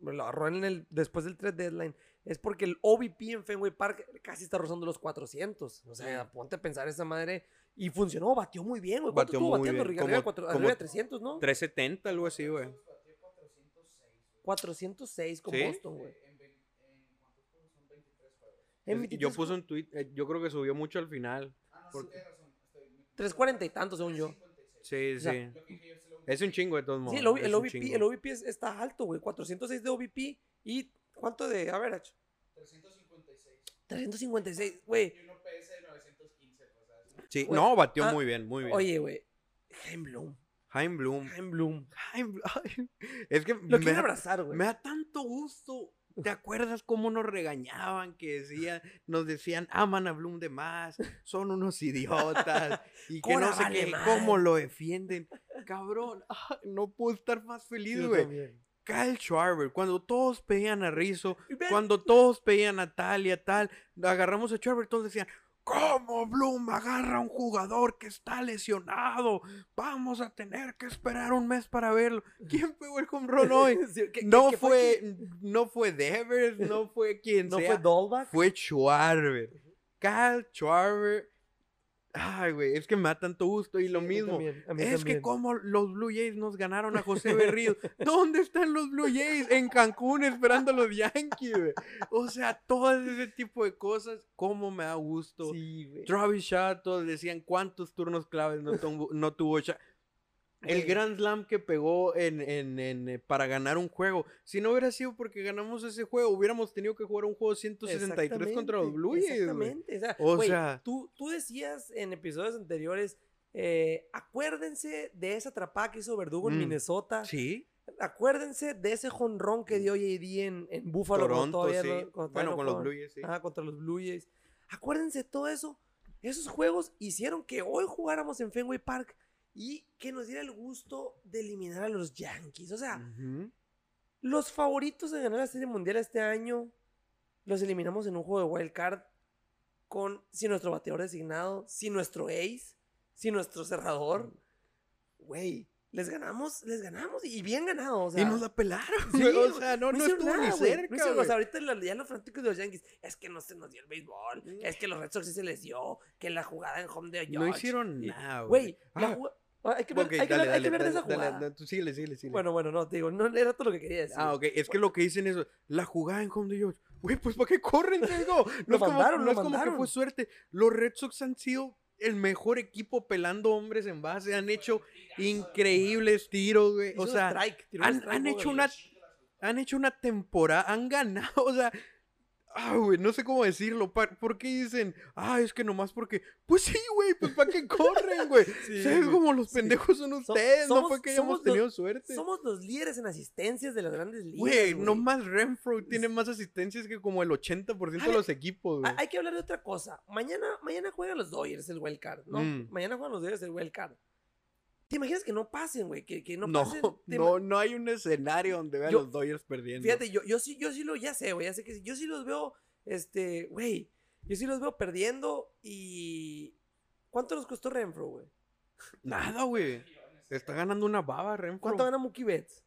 lo agarró en el, después del trade deadline, es porque el OVP en Fenway Park casi está rozando los 400. O sea, ponte a pensar esa madre. Y funcionó, batió muy bien, güey. ¿Cuánto Batió estuvo muy bateando? bien, Arriba, como- de cuatro- como- arriba de 300, ¿no? 370, algo así, güey. Batió 406, güey. 406 con ¿Sí? Boston, güey. En, vein- en cuántos juegos son 23 juegos. En Es- 23 Yo puse un tweet, eh, yo creo que subió mucho al final. Ah, no, Por- sí, tienes razón. Estoy, me- 340 y tantos, según yo. 56. Sí, O sea, sí. Es un chingo de todos modos. Sí, el, el un OVP, el OVP es- está alto, güey. 406 de OVP y ¿cuánto de average? 356. 356, güey. Y uno PS de 915, pues. Sí, güey, no, batió ah, muy bien, muy bien. Oye, güey. Jaime Bloom. Jaime Bloom. Jaime Bloom. Jaime Bloom. ay, Es que Lo me quiero abrazar, güey. me da tanto gusto. ¿Te acuerdas cómo nos regañaban? Que decían, nos decían, aman a Bloom de más, son unos idiotas, y que no sé vale qué, cómo lo defienden. Cabrón, ah, no puedo estar más feliz, güey. Kyle Schwarber, cuando todos pedían a Rizzo, cuando todos pedían a tal y a tal, agarramos a Schwarber, todos decían, ¿cómo Bloom agarra a un jugador que está lesionado? Vamos a tener que esperar un mes para verlo. ¿Quién pegó el home run hoy? Sí, ¿qué- qué- No qué fue, no fue Devers, no fue quien ¿No sea, fue Dolbach? fue Schwarber. Kyle Schwarber. Ay, güey, es que me da tanto gusto y lo Sí, mismo. también, Es que como los Blue Jays nos ganaron a José Berrío. ¿Dónde están los Blue Jays? En Cancún esperando a los Yankees, güey. O sea, todo ese tipo de cosas, cómo me da gusto. Sí, güey. Travis Shaw, todos decían cuántos turnos claves no, tuvo- no tuvo Shaw. El. Grand Slam que pegó en, en, en, eh, para ganar un juego. Si no hubiera sido porque ganamos ese juego, hubiéramos tenido que jugar un juego 163 contra los Blue Jays. Exactamente. O sea, O güey, sea- tú, tú decías en episodios anteriores, eh, acuérdense de esa atrapada que hizo Verdugo en Mm. Minnesota. Sí, Acuérdense de ese jonrón que dio JD en, en Buffalo. Toronto, todavía sí. no- cuando todavía Bueno, no con los. Blue Jays, sí. Ajá, contra los Blue Jays. Acuérdense de todo eso. Esos juegos hicieron que hoy jugáramos en Fenway Park y que nos diera el gusto de eliminar a los Yankees. O sea, los favoritos de ganar la Serie Mundial este año los eliminamos en un juego de wild card con sin nuestro bateador designado, sin nuestro ace, sin nuestro cerrador. Güey, les ganamos, les ganamos y bien ganado. O sea, y nos la pelaron, Sí, güey, O güey, sea, no, no, estuvo nada, güey, cerca, no hicieron- güey. o sea, ahorita ya los fanáticos de los Yankees, es que no se nos dio el béisbol, es que los Red Sox sí se les dio, que la jugada en home de no Josh, hicieron nada, Güey, la Ah, jugada- ah, hay que ok, hay que dale, hablar- hay que dale, hablar de esa jugada. tú síguele, síguele, síguele. Bueno, bueno, no, te digo, no era todo lo que quería decir. Ah, ok. Es que lo que dicen es, la jugada en home de George. Güey, pues ¿para qué corren, Diego? No es, como, mandaron, no lo es como que fue suerte. Los Red Sox han sido el mejor equipo pelando hombres en base. Han hecho increíbles tiros, güey. O sea, strike, han, han hecho una han hecho una temporada, han ganado, o sea, ah, güey, no sé cómo decirlo. ¿Por qué dicen, ah, es que nomás porque, pues sí, güey, pues para qué corren, güey? Sí, ¿Sabes cómo los sí. pendejos son ustedes? no fue que hayamos los- tenido suerte. Somos los líderes en asistencias de las grandes ligas. Güey, nomás Renfro tiene más asistencias que como el 80% de Ale, los equipos, güey. Hay que hablar de otra cosa. Mañana, mañana juegan los Dodgers el wild card, ¿no? Mm. Mañana juegan los Dodgers el wild card. ¿Te imaginas que no pasen, güey? Que, que no, No, pasen. ¿Te no, no hay un escenario donde vean Yo- los Dodgers perdiendo. Fíjate, yo, yo sí, yo sí lo, ya sé, güey, ya sé que yo sí los veo, este, güey, yo sí los veo perdiendo y... ¿Cuánto nos costó Renfro, güey? Nada, güey. Está ganando una baba, Renfro. ¿Cuánto gana Mookie Betts?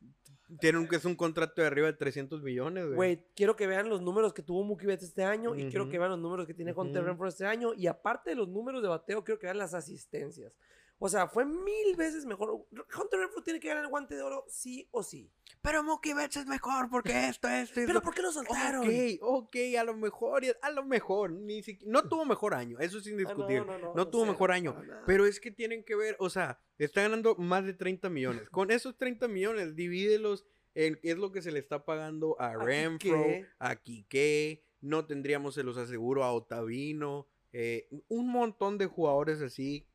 Tiene un, que es un contrato de arriba de 300 millones, güey. Güey, quiero que vean los números que tuvo Mookie Betts este año y quiero que vean los números que tiene Hunter Ujú. Renfro este año y aparte de los números de bateo, quiero que vean las asistencias. O sea, fue mil veces mejor. Hunter Renfro tiene que ganar el guante de oro sí o sí. Pero Mookie Betts es mejor porque esto, esto, ¿Pero por qué lo soltaron? Ok, ok, a lo mejor, a lo mejor, ni siquiera, no tuvo mejor año, eso es Ah, indiscutible. no, no, no o tuvo sea, mejor año. Pero es que tienen que ver, o sea, está ganando más de 30 millones. Con esos 30 millones, divídelos en qué es lo que se le está pagando a A Renfro, Quique. a Quique, no tendríamos, se los aseguro, a Otavino, eh, un montón de jugadores así.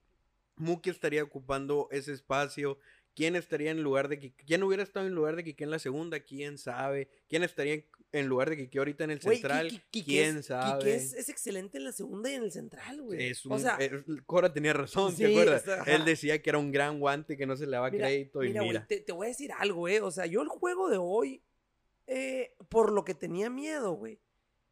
Muki estaría ocupando ese espacio. ¿Quién estaría en lugar de Quique? ¿Quién hubiera estado en lugar de Quique en la segunda? ¿Quién sabe? ¿Quién estaría en, lugar de Quique ahorita en el central? ¿Quién es- sabe? Quique es, es excelente en la segunda y en el central, güey. Es un, o sea, es- Cora tenía razón, Sí, ¿te acuerdas? Él decía que era un gran guante que no se le daba Mira, crédito y mira, mira. güey, te, te voy a decir algo, eh. O sea, yo el juego de hoy, eh, por lo que tenía miedo, güey,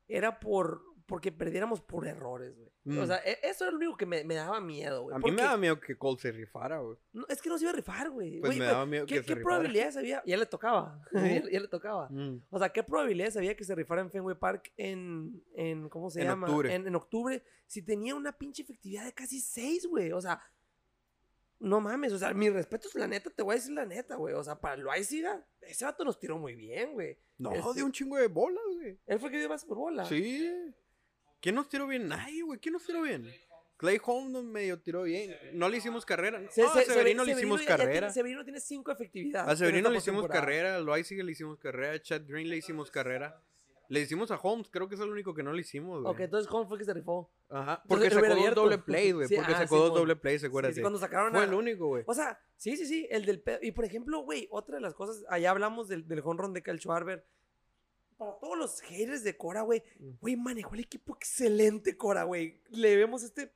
era por porque perdiéramos por errores, güey. O Mm. sea, e- eso era lo único que me, me daba miedo, güey. a mí me daba miedo que Cole se rifara, güey. no, es que no se iba a rifar, güey. Pues me daba miedo ¿Qué, que se qué rifara. probabilidades había? Ya le tocaba. ya, ya le tocaba. Mm. O sea, ¿qué probabilidades había que se rifara en Fenway Park en, en ¿cómo se En llama? octubre. En, en octubre, si tenía una pinche efectividad de casi 6, güey. O sea, no mames. O sea, mi respeto es la neta, te voy a decir la neta, güey. O sea, para el siga ese vato nos tiró muy bien, güey. No, Este- de un chingo de bolas, güey. Él fue el que dio base por bola. Sí. ¿Quién nos tiró bien? Nadie, güey. ¿Quién nos tiró bien? Clay Holmes nos medio tiró bien. No le hicimos carrera. Se- No, a se- Severino Seve- le hicimos ya- ya tiene- carrera. Severino tiene 5 efectividad. A Severino le hicimos carrera. A Loaiziga le hicimos carrera. A Chad Green le hicimos carrera. Le hicimos a Holmes. Creo que es el único que no le hicimos, güey. Ok, entonces Holmes fue el que se rifó. Ajá. Entonces, Porque él sacó dos doble plays, güey. Sí, porque ah, sacó sí, dos doble plays, acuérdate. sí, cuando sacaron Fue a- el único, güey. O sea, sí, sí, sí, el del pedo. Y por ejemplo, güey, otra de las cosas, allá hablamos del, del home run de Cal Schwarber. Para todos los haters de Cora, güey, Mm. güey, manejó el equipo excelente, Cora, güey. Le vemos este.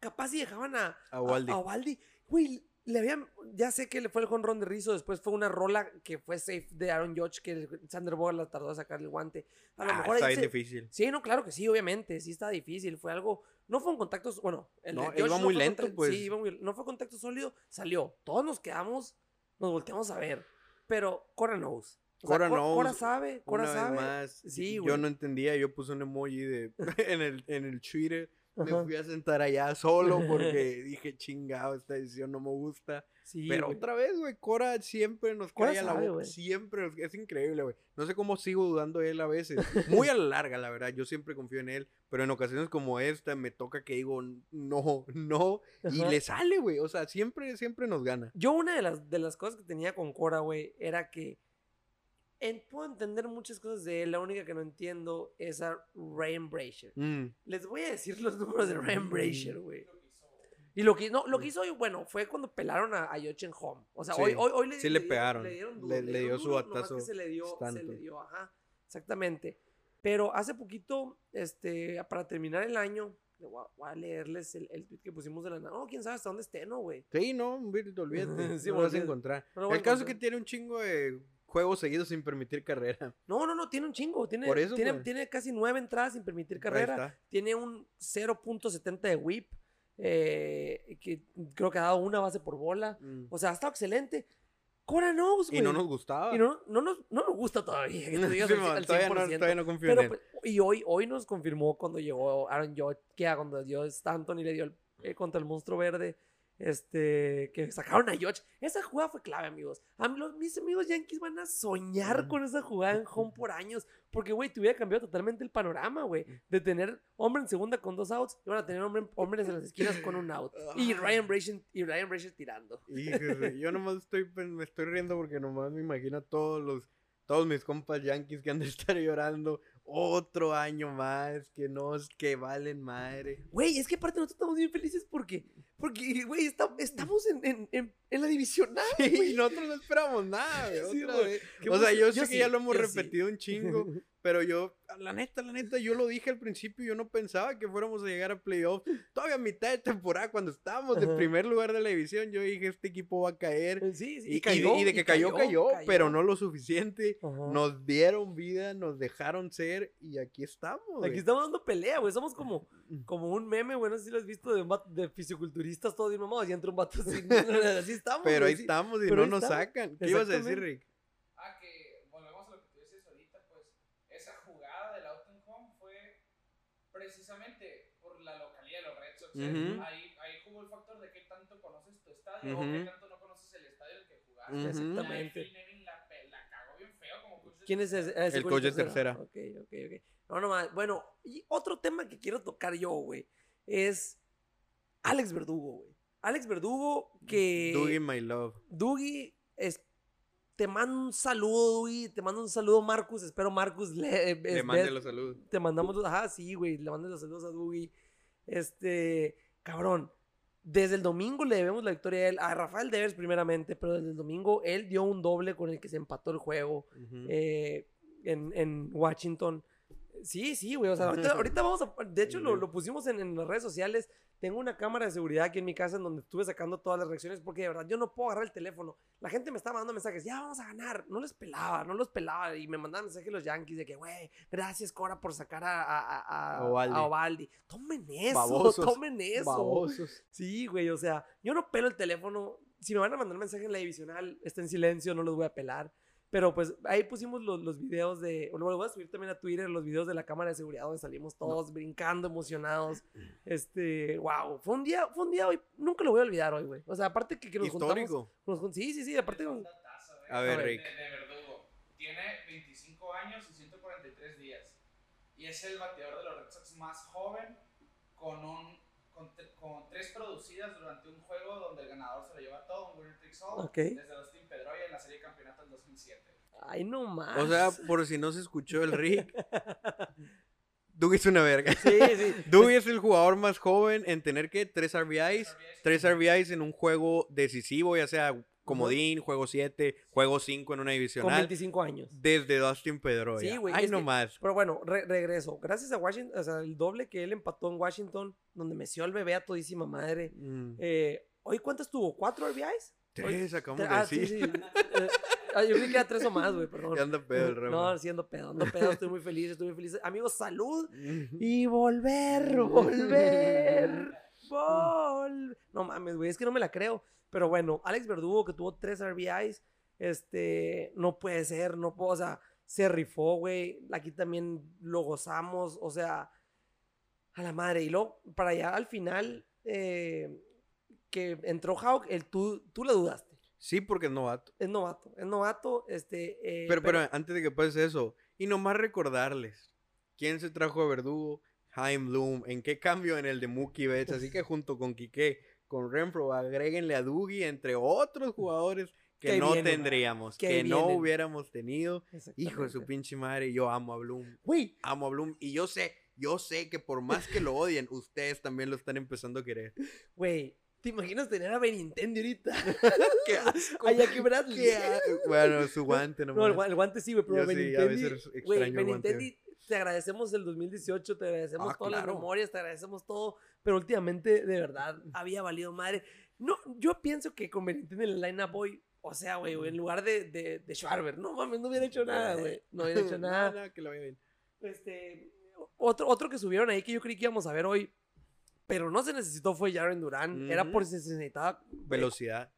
Capaz si dejaban a. A Waldi. A, Waldi. Güey, le habían. Ya sé que le fue el run de Rizzo, después fue una rola que fue safe de Aaron Judge, que Sander Bogart la tardó a sacar el guante. A lo Ah, mejor está ahí bien se- difícil. Sí, no, claro que sí, obviamente. Sí está difícil. Fue algo. No fue un contacto. Bueno, el No, de iba muy fue lento, contact- pues. Sí, iba muy- no fue contacto sólido. Salió. Todos nos quedamos. Nos volteamos a ver. Pero Cora knows. O sea, Cora Cor- knows. Cora sabe. Cora Una sabe. vez más, Sí, yo no entendía, yo puse un emoji de en el, en el Twitter me Ajá. fui a sentar allá solo porque dije, chingado, esta decisión no me gusta. Sí, Pero güey. otra vez, güey, Cora siempre nos cae a la boca. Siempre, nos- es increíble, güey. No sé cómo sigo dudando de él a veces. Muy a la larga, la verdad. Yo siempre confío en él. Pero en ocasiones como esta, me toca que digo, no, no. Y Ajá. le sale, güey. O sea, siempre, siempre nos gana. Yo una de las, de las cosas que tenía con Cora, güey, era que en- puedo entender muchas cosas de él. La única que no entiendo es a Ryan Brasher. Mm. Les voy a decir los números de Ryan Mm. Brasher, güey. Y lo que, no, lo que hizo hoy, bueno, fue cuando pelaron a, a Yochen Home. O sea, Sí, hoy, hoy, hoy le, sí le dieron- pegaron. Le, dieron duro, Le- le dieron dio su duro, batazo Se le dio, se le dio, ajá, exactamente. Pero hace poquito, este, para terminar el año, voy a, voy a leerles el, el tweet que pusimos de la nada. No, quién sabe hasta dónde esté, ¿no, güey? Sí, no, olvídate. Sí, no lo vas a encontrar. No lo voy a El caso es que tiene un chingo de juegos seguidos sin permitir carrera. No, no, no, tiene un chingo. Tiene, Por eso, tiene, pues. tiene casi nueve entradas sin permitir carrera. Tiene un 0.70 de whip. eh, que creo que ha dado una base por bola. Mm. O sea, ha estado excelente. Cora Knows, güey. Y no nos gustaba. Y no, no, nos, no nos gusta todavía. que tú digas Sí, al- man, al todavía, no, 100%. todavía no confío Pero, en él. pues, y hoy, hoy nos confirmó cuando llegó Aaron Judge, que cuando dio Stanton y le dio el- eh, contra el monstruo verde, este, que sacaron a Judge. Esa jugada fue clave, amigos. A mí los- mis amigos Yankees van a soñar con esa jugada en home por años, porque, güey, te hubiera cambiado totalmente el panorama, güey. De tener hombre en segunda con dos outs, y van a tener hombre, hombres en las esquinas con un out. Y Ah. Ryan Brasher, y Ryan Brasher tirando. Híjole, yo nomás estoy, pues, me estoy riendo porque nomás me imagino a todos los, todos mis compas yankees que han de estar llorando otro año más, que no, que valen madre. Güey, es que aparte nosotros estamos bien felices porque, porque, güey, esta- estamos en, en, en, en la divisional. Y nosotros no esperamos nada, güey, Sí, güey. O sea, yo sé que ya sí, lo hemos sí. repetido un chingo, pero yo, la neta, la neta, yo lo dije al principio, yo no pensaba que fuéramos a llegar a playoffs. Todavía a mitad de temporada, cuando estábamos en primer lugar de la división, yo dije, este equipo va a caer. Sí, sí, Y, y cayó, de, y de que cayó, cayó, pero no lo suficiente. Ajá. Nos dieron vida, nos dejaron ser y aquí estamos. Aquí estamos dando pelea, güey. Somos como, como un meme, güey. No sé si lo has visto de, un vato- de fisiculturistas todos bien mamados y entra un vato así. así estamos. Pero ahí sí. estamos y pero no nos estamos. sacan. ¿Qué ibas a decir. Rick? Ah, que volvemos a lo que tú dices ahorita, pues esa jugada del out and home fue precisamente por la localidad Sox. ¿eh? Ujú. ahí, ahí jugó el factor de qué tanto conoces tu estadio o Ujú. qué tanto no conoces el estadio en el que jugaste. Y ahí Exactamente. La, pe- la cagó bien feo como coach ¿Quién es ese? Ah, ese El coach coach de tercera. Ok, ok, ok. No, no más. Bueno, y otro tema que quiero tocar yo, güey, es Alex Verdugo, güey. Alex Verdugo, que. Dougie, my love. Dougie, es, te mando un saludo, Dougie. Te mando un saludo, Marcus. Espero Marcus le, Le mande los saludos. Te mandamos los. Ajá, sí, güey. Le mandas los saludos a Dougie. Este. Cabrón. Desde el domingo le debemos la victoria a él. A Rafael Devers, primeramente. Pero desde el domingo él dio un doble con el que se empató el juego eh, en, en Washington. Sí, sí, güey. O sea, ahorita, ahorita vamos a. De hecho, lo, lo pusimos en, en las redes sociales. Tengo una cámara de seguridad aquí en mi casa en donde estuve sacando todas las reacciones porque de verdad yo no puedo agarrar el teléfono. La gente me estaba mandando mensajes, ya vamos a ganar. No les pelaba, no los pelaba. Y me mandaban mensajes los Yankees de que, güey, gracias Cora por sacar a, a, a, Ovaldi. a Ovaldi. Tomen eso, Babosos, tomen eso. Babosos. Sí, güey, o sea, yo no pelo el teléfono. Si me van a mandar mensaje en la divisional, está en silencio, no los voy a pelar. Pero pues ahí pusimos los, los videos de. o Lo voy a subir también a Twitter, los videos de la cámara de seguridad donde salimos todos brincando, emocionados. Este, wow. Fue un día, fue un día hoy. Nunca lo voy a olvidar hoy, güey. O sea, aparte que, que nos juntamos. Histórico. nos jun- sí, sí, sí, aparte. Güey. A ver. Rick. De, de Verdugo. Tiene 25 años y 143 días. Y es el bateador de los Red Sox más joven con un con, con tres producidas durante un juego donde el ganador se lo lleva todo, un winner takes all, Ok. desde los Team Pedroia en la serie de campeonato del 2007. Ay, no más. O sea, por si no se escuchó el Rick, Dougie es una verga. Sí, sí. Dougie es el jugador más joven en tener que tres RBIs, tres RBIs en un juego decisivo, ya sea comodín, juego 7, juego 5 en una Con divisional, 25 años. desde Dustin Pedroia. Sí, güey, Ay, que- no más. Pero bueno, re- regreso. Gracias a Washington, o sea, el doble que él empató en Washington, donde meció al bebé a todísima madre. Mm. Eh, ¿Hoy cuántas tuvo? ¿Cuatro RBIs? Tres, acabamos de Ah, sí, decir. sí. Eh, ah, yo tres o más, güey, perdón. Ya anda pedo el No, siendo pedo, ando pedo, estoy muy feliz, estoy muy feliz. Amigos, salud y volver, volver, vol. No mames, güey, es que no me la creo. Pero bueno, Alex Verdugo, que tuvo tres RBIs, este, no puede ser, no puedo, o sea, se rifó, güey. Aquí también lo gozamos, o sea, A la madre. Y luego, para allá al final, eh, que entró Hawk, el, tú, tú le dudaste. Sí, porque es novato. Es novato. Es novato. Este, eh, Pero, pero antes de que pase eso, y nomás recordarles, ¿quién se trajo a Verdugo? Jaime Bloom. ¿En qué cambio en el de Mookie Betts? Así que junto con Quique, con Renfro, agréguenle a Dougie, entre otros jugadores que, Que no vienen, tendríamos, que que, no hubiéramos tenido. Hijo de su pinche madre, yo amo a Bloom. Güey, Amo a Bloom. Y yo sé, yo sé que por más que lo odien, ustedes también lo están empezando a querer. güey. ¿Te imaginas tener a Benintendi ahorita? ¡Qué asco! A Jackie Bradley. ¡Qué Bueno, su guante nomás. No, el, gua- el guante sí, güey, pero Yo sí, a Benintendi. veces extraño Güey. Benintendi, te agradecemos el 2018, te agradecemos Ah, todas las memorias, te agradecemos todo, pero últimamente, de verdad, había valido madre. No, yo pienso que con Benintendi en el line-up hoy, o sea, güey, en lugar de, de, de Schwarber, no mames, no hubiera hecho nada, güey. No hubiera hecho nada. No, no, que lo bien. Este, otro, otro que subieron ahí que yo creí que íbamos a ver hoy, pero no se necesitó fue Jaren Durán. Era Ujú. por si se necesitaba. Velocidad.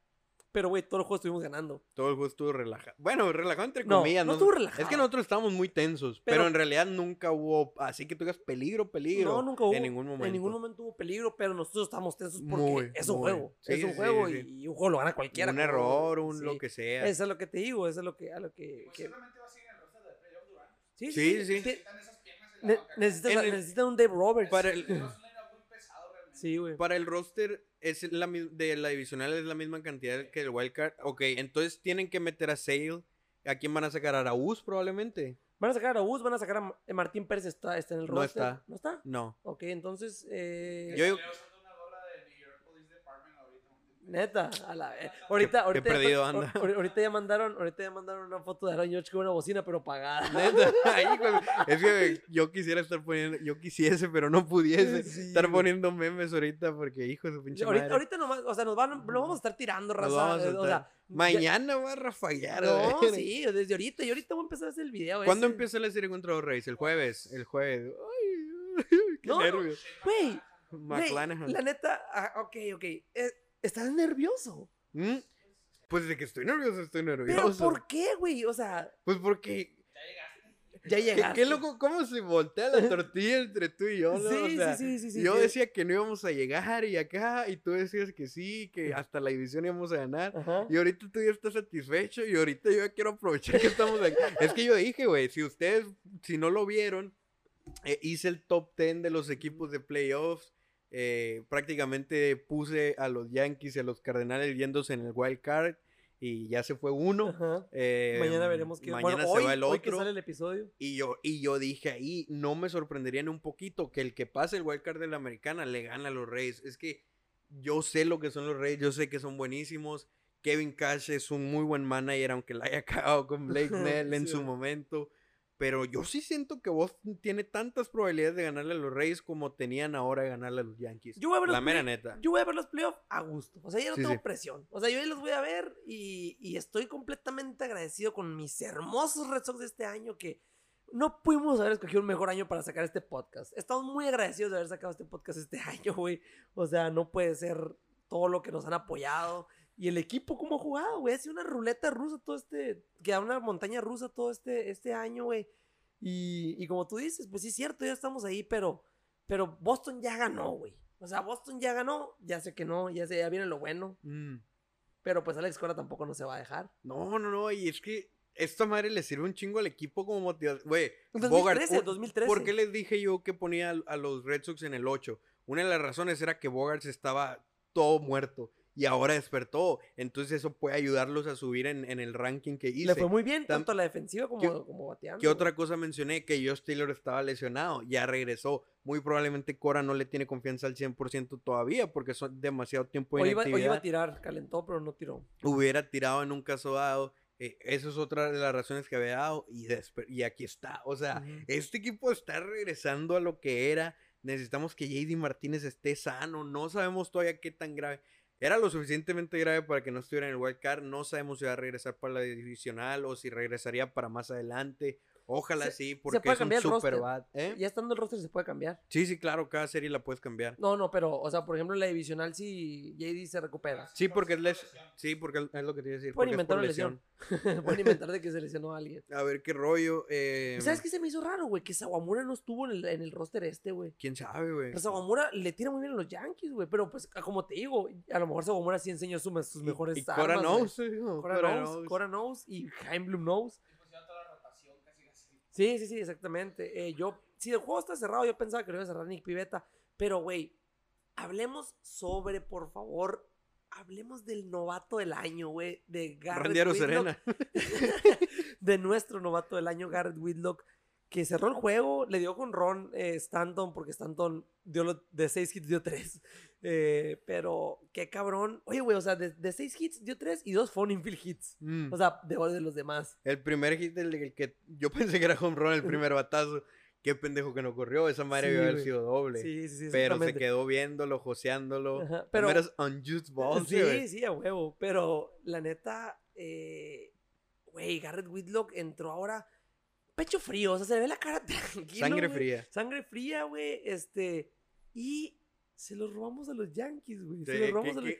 Pero, güey, todo el juego estuvimos ganando. Todo el juego estuvo relajado. Bueno, relajado entre No, comillas. no estuvo relajado. Es que nosotros estábamos muy tensos. Pero, Pero- en realidad nunca hubo. Así que tú digas peligro, peligro. No, nunca hubo. En ningún momento. En ningún momento hubo peligro, pero nosotros estamos tensos porque Muy, es un muy. juego. Sí, es un sí, juego sí, y, sí. y un juego lo gana cualquiera. Un como- error, un sí. lo que sea. Eso es lo que te digo, eso es lo que. A lo que, Pues que- seguramente va a seguir en el roster de playoff Durant. Sí, Sí, sí. Necesitan esas piernas en la ne- En el- necesitan un Dave Roberts. Para el- Tenemos un lineup muy pesado realmente. Sí, güey. Para el roster es la, de la divisional es la misma cantidad que el wildcard. Ok, entonces tienen que meter a Sale. ¿A quién van a sacar? ¿A Araúz probablemente? Van a sacar a Bus, van a sacar a Ma- Martín Pérez, está, está en el No roster. está. ¿No está? No. Ok, entonces. Eh, Yo digo- Leo usando una gorra de New York Police Department ahorita. Neta, a la vez. Ahorita, ahorita, ya- perdido anda. ahor- ahorita ya mandaron, ahorita ya mandaron una foto de Aaron George con una bocina, pero pagada. Neta, ahí, güey, es que yo quisiera estar poniendo, yo quisiese, pero no pudiese Sí, estar poniendo memes ahorita porque hijo de su pinche ahorita, madre. ahorita nomás, o sea, nos van, lo vamos a estar tirando, raza. eh, o sea, ya- Mañana va a rafaguear. No, güey. sí, desde ahorita. Y ahorita voy a empezar a hacer el video. ¿Cuándo ese. empieza la serie contra los Reyes? El jueves. El jueves. Ay, qué No, nervios. Güey, la neta, ah, ok, ok. eh, estás nervioso. ¿Mm? Pues de que estoy nervioso, estoy ¿Pero nervioso. por qué, güey? O sea, Pues porque. Ya ya llegaste. ¿Qué, llegaste. qué loco? ¿Cómo se voltea la tortilla entre tú y yo? no? Sí, O sí, sea, sí, sí, sí. Yo sí. decía que no íbamos a llegar y acá, y tú decías que sí, que hasta la división íbamos a ganar. Ajá. Y ahorita tú ya estás satisfecho y ahorita yo ya quiero aprovechar que estamos aquí. es que yo dije, güey, si ustedes, si no lo vieron, eh, hice el top 10 de los equipos de playoffs. Eh, prácticamente puse a los Yankees y a los Cardenales yéndose en el wild card y ya se fue uno. Eh, Mañana veremos qué Mañana bueno, se hoy, va el hoy que otro. sale el episodio. Y yo, y yo dije ahí, no me sorprendería ni un poquito que el que pase el wildcard de la americana le gane a los Reyes. Es que yo sé lo que son los Reyes, yo sé que son buenísimos. Kevin Cash es un muy buen manager, aunque la haya cagado con Blake Snell en Sí, su momento. Pero yo sí siento que Boston tiene tantas probabilidades de ganarle a los Reyes como tenían ahora de ganarle a los Yankees. Yo voy a ver la los mera neta. Yo voy a ver los playoffs a gusto. O sea, ya no Sí, tengo sí. presión. O sea, yo ahí los voy a ver y, y estoy completamente agradecido con mis hermosos Red Sox de este año que no pudimos haber escogido un mejor año para sacar este podcast. Estamos muy agradecidos de haber sacado este podcast este año, güey. O sea, no puede ser todo lo que nos han apoyado. Y el equipo, ¿cómo ha jugado, güey? Ha sido una ruleta rusa todo este. Queda una montaña rusa todo este, este año, güey. Y, y como tú dices, pues sí es cierto, ya estamos ahí, pero, pero Boston ya ganó, güey. O sea, Boston ya ganó, ya sé que no, ya sé, ya viene lo bueno. Mm. Pero pues Alex Cora tampoco no se va a dejar. No, no, no, y es que esta madre le sirve un chingo al equipo como motivación. Güey, 2013, ¿por- 2013. ¿Por qué les dije yo que ponía a, a los Red Sox en el 8? Una de las razones era que Bogart estaba todo muerto y ahora despertó. Entonces eso puede ayudarlos a subir en, en el ranking que hice. Le fue muy bien, tanto a la defensiva como, ¿Qué- como bateando. ¿Qué otra cosa mencioné? Que Josh Taylor estaba lesionado, ya regresó. Muy probablemente Cora no le tiene confianza al 100% todavía porque son demasiado tiempo de iba, hoy iba a tirar, calentó, pero no tiró. hubiera tirado en un caso dado. Eh, eso es otra de las razones que había dado y, y aquí está. O sea, Ujú. este equipo está regresando a lo que era. Necesitamos que JD Martínez esté sano. No sabemos todavía qué tan grave. Era lo suficientemente grave para que no estuviera en el wild card. No sabemos si va a regresar para la divisional o si regresaría para más adelante. Ojalá Se- sí, se porque puede es un cambiar el super bad. ¿eh? Ya estando el roster se puede cambiar. Sí, sí, claro, cada serie la puedes cambiar. No, no, pero, o sea, por ejemplo, la divisional si JD se recupera. Sí, porque es les... lesión. Sí, porque es lo que te iba a decir. Pueden inventar una lesión. Pueden inventar de que se lesionó a alguien. A ver qué rollo. eh, ¿Y ¿Sabes qué se me hizo raro, güey? Que Sawamura no estuvo en el, en el roster este, güey. ¿Quién sabe, güey? Pero Sawamura le tira muy bien a los Yankees, güey. Pero pues, como te digo, a lo mejor Sawamura sí enseñó su- sus Y- mejores y Cora armas, knows, Cora Cora knows, knows. Cora knows y Jaime Bloom knows. Y pues ya toda la rotación casi casi. Sí, sí, sí, exactamente. Eh, yo, si el juego está cerrado, yo pensaba que lo iba a cerrar Nick Pivetta. Pero, güey, hablemos sobre, por favor, hablemos del novato del año, güey. De Garrett Randiero Whitlock. Serena. de nuestro novato del año, Garrett Whitlock, que cerró el juego, le dio con Ron eh, Stanton, porque Stanton dio lo- de 6 hits dio 3. Pero qué cabrón. Oye, güey, o sea, de 6 hits dio 3 y 2 fueron infield hits. Mm. O sea, de de los demás. El primer hit del el que yo pensé que era home run, el primer batazo. Qué pendejo que no corrió. Esa madre Sí, debió haber güey. sido doble. Sí, sí, sí. pero se quedó viéndolo, joseándolo. Ajá, Pero eras unused balls, Sí, güey. sí, a huevo. Pero la neta, eh, güey, Garrett Whitlock entró ahora pecho frío. O sea, se le ve la cara tranquila. Sangre fría. Sangre fría, güey. Este. Y se los robamos a los Yankees, güey. Se los robamos a los.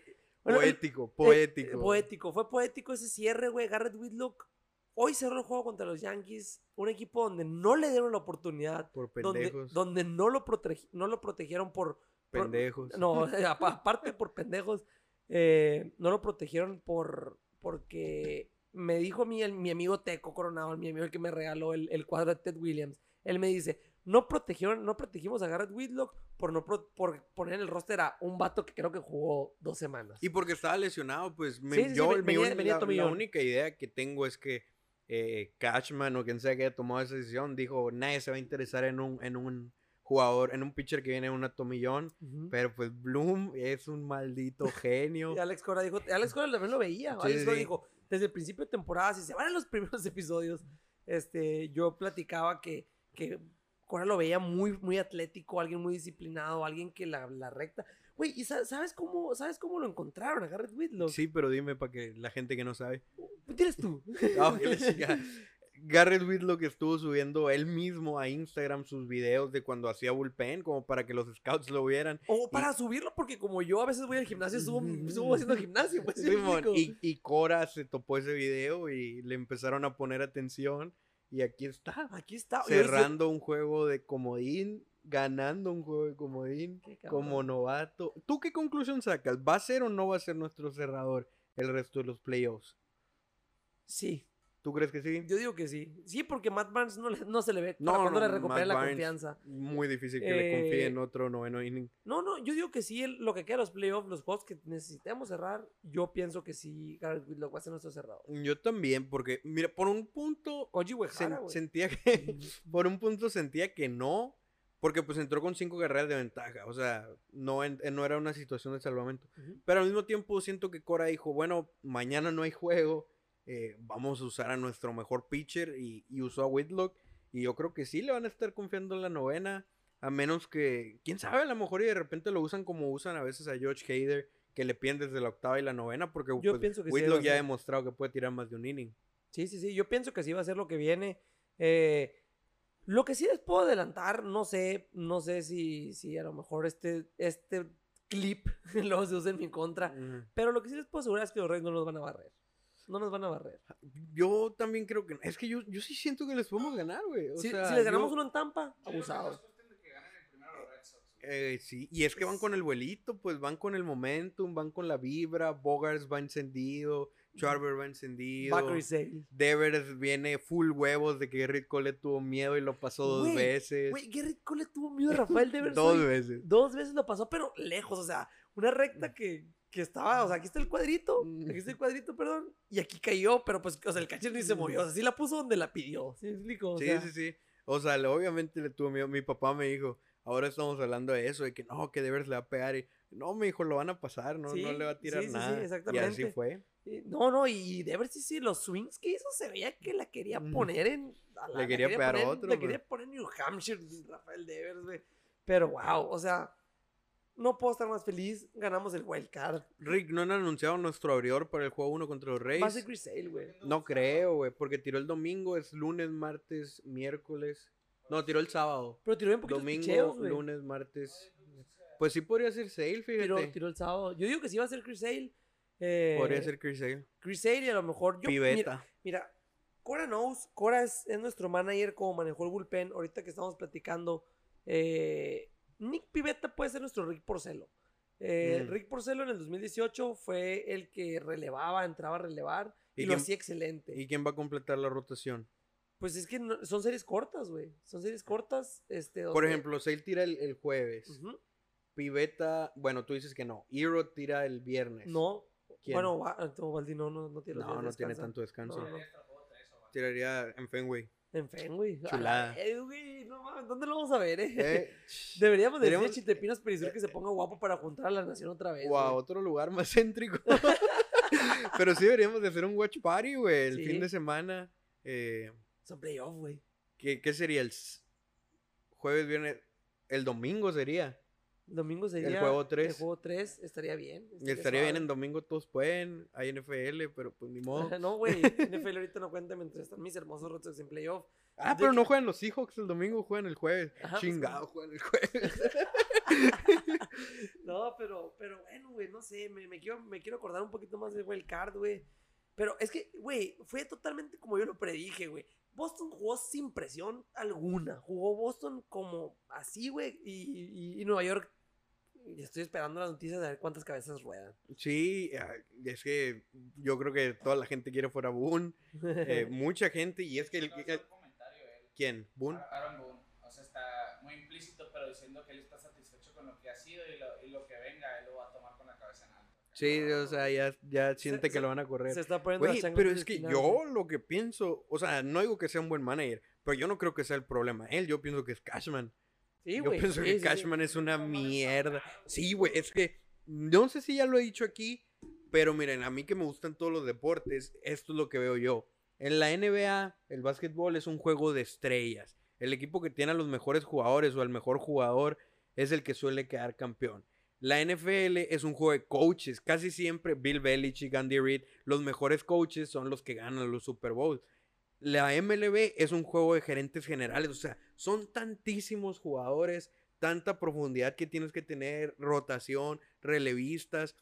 Bueno, poético, Eh, poético. eh, poético. Fue poético ese cierre, güey. Garrett Whitlock. Hoy cerró el juego contra los Yankees. Un equipo donde no le dieron la oportunidad. Por pendejos. donde no, lo protegi- no lo protegieron por. por- pendejos. no, apa- aparte por pendejos, eh, no lo protegieron por porque me dijo mi, el- mi amigo Teco Coronado, mi amigo el que me regaló el, el cuadro de Ted Williams. Él me dice, no protegieron, no protegimos a Garrett Whitlock por no pro- por poner en el roster a un vato que creo que jugó dos semanas. Y porque estaba lesionado, pues me- Sí, sí, sí, yo mi venía- uni- venía la, única idea que tengo es que eh, Cashman o quien sea que haya tomado esa decisión dijo nadie se va a interesar en un, en un jugador, en un pitcher que viene de una tomillón. Ujú. Pero pues Bloom es un maldito genio. Y Alex Cora dijo, Alex Cora también lo veía. Sí, Alex Cora sí. dijo, desde el principio de temporada, si se van a los primeros episodios, este, yo platicaba que, que Cora lo veía muy, muy atlético, alguien muy disciplinado, alguien que la, la recta. Güey, ¿y sa- sabes cómo, sabes cómo lo encontraron a Garrett Whitlock? Sí, pero dime para que la gente que no sabe. Tienes tú. Ah, que le siga. Garrett Whitlock estuvo subiendo él mismo a Instagram sus videos de cuando hacía bullpen, como para que los scouts lo vieran. O para subirlo, porque como yo a veces voy al gimnasio, subo, subo haciendo gimnasio. Pues, y, y Cora se topó ese video y le empezaron a poner atención. Y aquí está, Aquí está. Cerrando un juego de comodín, ganando un juego de comodín como novato. ¿Tú qué conclusión sacas? ¿Va a ser o no va a ser nuestro cerrador el resto de los playoffs? Sí, ¿Tú crees que sí? yo digo que sí. Sí, porque Matt Barnes no, le- no se le ve No, para cuando no, le recupere Matt la Barnes, confianza. Muy difícil que le confíe Eh, en otro noveno inning. No, no, yo digo que sí, el- lo que queda de los playoffs, los juegos que necesitemos cerrar, yo pienso que sí, Garrett Whitlock va a ser nuestro cerrado. Yo también, porque, mira, por un punto Koji sen- sentía que, por un punto sentía que no, porque pues entró con cinco carreras de ventaja, o sea, no, en- no era una situación de salvamento. Ujú. Pero al mismo tiempo siento que Cora dijo, bueno, mañana no hay juego, eh, vamos a usar a nuestro mejor pitcher y, y usó a Whitlock. Y yo creo que sí le van a estar confiando en la novena, a menos que, quién sabe, a lo mejor y de repente lo usan como usan a veces a George Hader, que le piden desde la octava y la novena, porque Yo pues, pienso que Whitlock ya ha demostrado que puede tirar más de un inning. Sí, sí, sí, yo pienso que sí va a ser lo que viene. Eh, lo que sí les puedo adelantar, no sé, no sé si, si a lo mejor este, este clip luego se usa en mi contra, pero lo que sí les puedo asegurar es que los Reyes no nos van a barrer. No nos van a barrer. Yo también creo que, es que yo, yo sí siento que les podemos ganar, güey. O Si, sea, si les ganamos yo- uno en Tampa, abusados. Eh, sí, y es que van con el vuelito, pues van con el momentum, van con la vibra, Bogarts va encendido, Charver va encendido. Devers viene full huevos de que Gerrit Cole tuvo miedo y lo pasó dos veces. Güey, Garrett Cole tuvo miedo de Rafael Devers. dos veces. Dos veces lo pasó, pero lejos, o sea, una recta que, que estaba, o sea, aquí está el cuadrito, Mm. aquí está el cuadrito, perdón, y aquí cayó, pero pues, o sea, el catcher ni se movió, o sea, sí la puso donde la pidió, ¿sí me explico? O Sí, sea, sí, sí. O sea, obviamente le tuvo miedo. Mi papá me dijo, ahora estamos hablando de eso, de que no, que Devers le va a pegar. Y, no, me dijo, lo van a pasar, no, Sí, no le va a tirar sí, sí, sí, nada. Y así exactamente. fue. No, no, y Devers sí, sí, los swings que hizo se veía que la quería Mm. poner en. a la- Le quería pegar poner- otro, Le pues. quería poner en New Hampshire, Rafael Devers, güey. Pero wow, o sea, no puedo estar más feliz. Ganamos el wild card. Rick, ¿no han anunciado nuestro abridor para el juego 1 contra los Va a ser Reyes? Chris Sale, güey. No creo, güey, porque tiró el domingo, es lunes, martes, miércoles. No, tiró el sábado. Pero tiró bien poquitos Domingo, picheos, lunes, martes. Pues sí podría ser Sale, Tiró, fíjate. tiró el sábado. Yo digo que sí va a ser Chris Sale. Eh, Podría ser Chris Sale. Chris Sale y a lo mejor yo. Piveta. Mira, mira, Cora knows. Cora es, es nuestro manager como manejó el bullpen. Ahorita que estamos platicando. eh, Nick Pivetta puede ser nuestro Rick Porcelo. Eh, Mm. Rick Porcelo en el 2018 fue el que relevaba, entraba a relevar y, ¿Y lo hacía excelente. ¿Y quién va a completar la rotación? Pues es que no- son series cortas, güey. Son series cortas. Este, Por ejemplo, Sale tira el, el jueves. Ujú. Piveta, bueno, tú dices que no. Hero tira el viernes. No. ¿Quién? Bueno, va- no, Valdi no, no, no tiene No, no tiene tanto descanso. Tiraría en Fenway. En Fenway. A Chulada. güey, no mames, ¿dónde lo vamos a ver, eh? Eh, Deberíamos decirle a Chiltepinos Perisur que se ponga guapo para juntar a la nación otra vez. o a güey. otro lugar más céntrico. Pero sí deberíamos de hacer un watch party, güey, el Sí. fin de semana. Eh, Son playoff, güey. ¿qué, qué sería? ¿El jueves, viernes? El domingo sería. Domingo sería. juego El tres. juego 3 estaría bien. Estaría bien en domingo, todos pueden. Hay NFL, pero pues ni modo. No, güey. NFL ahorita no cuenta mientras están mis hermosos Sox en playoff. Ah, De pero no juegan los Seahawks el domingo, juegan el jueves. Ajá, pues, Chingado, juegan el jueves. No, pero, pero bueno, güey, no sé, me, me quiero, me quiero acordar un poquito más del wild card, güey. Pero es que, güey, fue totalmente como yo lo predije, güey. Boston jugó sin presión alguna. Jugó Boston como así, güey. Y, y- y Nueva York, y estoy esperando las noticias de ver cuántas cabezas ruedan. Sí, ah, es que yo creo que toda la gente quiere fuera Boone. eh, mucha gente, y es que el, No, el-. ¿Quién? ¿Boone? Aaron Boone. O sea, está muy implícito, pero diciendo que él está satisfecho con lo que ha sido y lo, y lo que venga, él lo va a tomar con la cabeza en alto. Sí, o sea, ya, ya siente que se- lo van a correr. Se está poniendo chanclas pero es que final, yo lo que pienso, o sea, no digo que sea un buen manager, pero yo no creo que sea el problema él, yo pienso que es Cashman. Sí, yo pienso sí, que sí, sí. Cashman es una mierda. Sí, güey, es que no sé si ya lo he dicho aquí, pero miren, a mí que me gustan todos los deportes, esto es lo que veo yo. En la NBA, el básquetbol es un juego de estrellas. El equipo que tiene a los mejores jugadores o al mejor jugador es el que suele quedar campeón. La NFL es un juego de coaches. Casi siempre Bill Belichick, Andy Reid, los mejores coaches son los que ganan los Super Bowls. La MLB es un juego de gerentes generales. O sea, son tantísimos jugadores, tanta profundidad que tienes que tener, rotación, relevistas,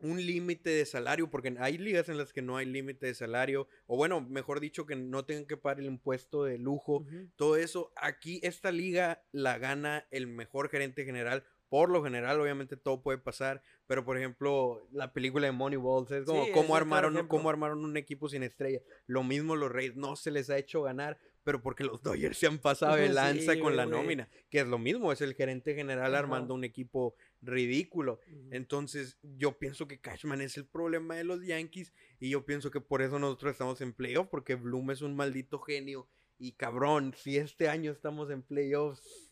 un límite de salario, porque hay ligas en las que no hay límite de salario, o bueno, mejor dicho, que no tengan que pagar el impuesto de lujo todo eso. Aquí esta liga la gana el mejor gerente general. Por lo general, obviamente todo puede pasar, pero por ejemplo, la película de Moneyball, es como Sí, cómo claro armaron, cómo armaron un equipo sin estrella. Lo mismo los Reyes, no se les ha hecho ganar, pero porque los Dodgers se han pasado de Sí, lanza con la güey. nómina, que es lo mismo, es el gerente general Ajá. armando un equipo ridículo. Entonces, yo pienso que Cashman es el problema de los Yankees y yo pienso que por eso nosotros estamos en playoff, porque Bloom es un maldito genio. Y cabrón, si este año estamos en playoffs,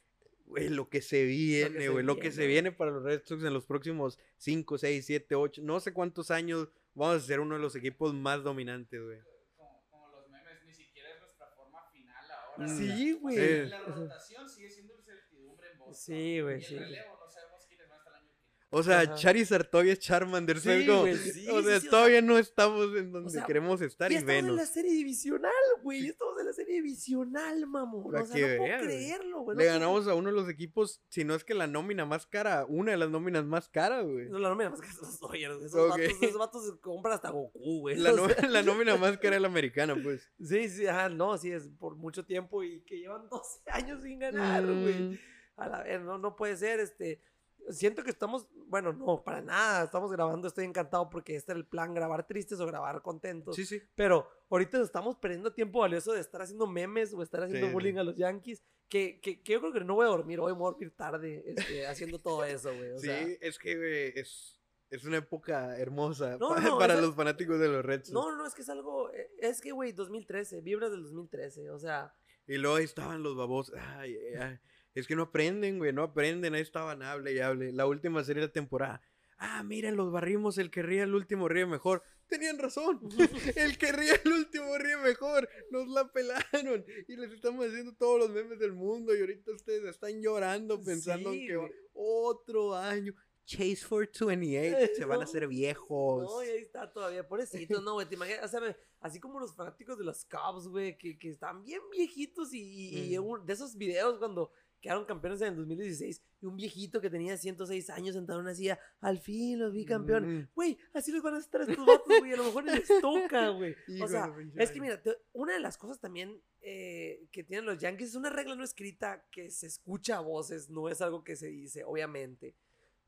güey, lo que se viene, güey, lo que se viene. para los Red Sox en los próximos 5, 6, 7, 8, no sé cuántos años vamos a ser uno de los equipos más dominantes, güey. Como, como los memes, ni siquiera es nuestra forma final ahora. Mm. Sí, güey. Sí. La rotación sigue siendo incertidumbre en Boston. Sí, güey, sí. el relevo no sabemos quiénes van a estar el año que viene. O sea, Ajá. Charizard todavía es Charmander, ¿sabes Sí, güey, sí, o sea, sí, o todavía no estamos en donde sea, queremos estar Ya y estamos en la serie divisional, güey. Estamos en la serie divisional, mamón. O sea, que no puedo creerlo, güey. Le no puedo- ganamos a uno de los equipos, si no es que la nómina más cara, una de las nóminas más caras, güey. No, la nómina más que esos Dodgers. Esos, Ok. vatos, esos vatos se compran hasta Goku, güey. La, nómina más cara es la americana, pues. Sí, sí, ajá, no, sí, es por mucho tiempo y que llevan 12 años sin ganar, güey. Mm, A la ver, no, no puede ser, este. Siento que estamos, bueno, no, para nada, estamos grabando, estoy encantado porque este era el plan, grabar tristes o grabar contentos. Sí, sí. Pero ahorita estamos perdiendo tiempo valioso de estar haciendo memes o estar haciendo Sí, bullying sí. a los Yankees, que, que, que yo creo que no voy a dormir hoy, me voy a dormir tarde este, haciendo todo eso, güey. O Sí, sea, es que, güey, es, es una época hermosa No, pa- no, para los fanáticos de los Red Sox. no, no, no, es que es algo, eh, es que, güey, 2013, vibras del 2013, o sea, Y luego ahí estaban los babos. Ay, ay, ay. Es que no aprenden, güey, no aprenden. Ahí estaban, hable y hable. La última serie de la temporada. Ah, miren, los barrimos, el que ríe el último ríe mejor. tenían razón. El que ríe el último ríe mejor. Nos la pelaron. Y les estamos haciendo todos los memes del mundo. Y ahorita ustedes están llorando pensando Sí, que güey. otro año. Chase for 28. Se van a hacer viejos. No, y ahí está todavía, pobrecito, no, güey, te imaginas, o sea, me- así como los fanáticos de los Cubs, güey, que, que están bien viejitos y, y- y Mm. un- de esos videos cuando quedaron campeones en el 2016 y un viejito que tenía 106 años sentado en una silla, al fin los vi campeón. Mm. Güey, así les van a estar estos vatos, güey, a lo mejor les toca, güey. O sea, es que mira, te- una de las cosas también eh, que tienen los Yankees es una regla no escrita que se escucha a voces, no es algo que se dice, obviamente.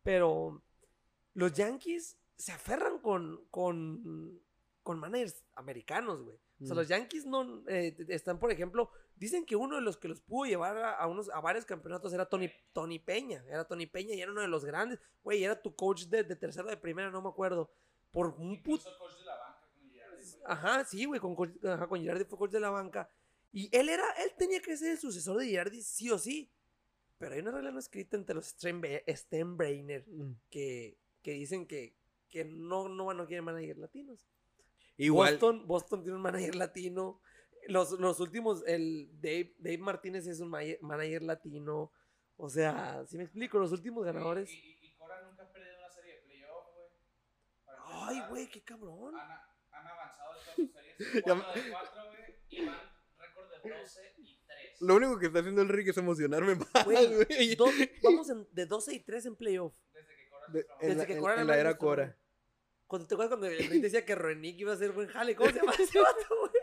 Pero los Yankees se aferran con, con, con managers americanos, güey. O sea, Mm. los Yankees no eh, están, por ejemplo, dicen que uno de los que los pudo llevar a, a unos, a varios campeonatos era Tony, Tony Peña. Era Tony Peña y era uno de los grandes. Güey, era tu coach de, de tercera o de primera, no me acuerdo. Por un puto coach de la banca con Girardi. Ajá, sí, güey, con, coach- ajá, con Girardi fue coach de la banca. Y él era, él tenía que ser el sucesor de Girardi sí o sí. Pero hay una regla no escrita entre los Steinbrenner Mm. que, que dicen que, que no, no, no quieren manager latinos. Igual. Boston, Boston tiene un manager latino. Los, los últimos, el Dave, Dave Martínez es un ma- manager latino. O sea, si me explico, los últimos ganadores. Y, y, y Cora nunca ha perdido una serie de playoff, güey. Ay, güey, qué cabrón. Han, han avanzado de todas sus series. Ya 4 de 4, güey. Y van récord de 12 y 3. Lo único que está haciendo el Rick es emocionarme más, Güey, vamos en- de 12 y 3 en playoff. Desde que Cora De- en Desde la, que en- Cora en era la el era Cora. Cuando te acuerdas cuando el Rick decía que Renick iba a ser buen jale, ¿cómo se llama ese vato, güey?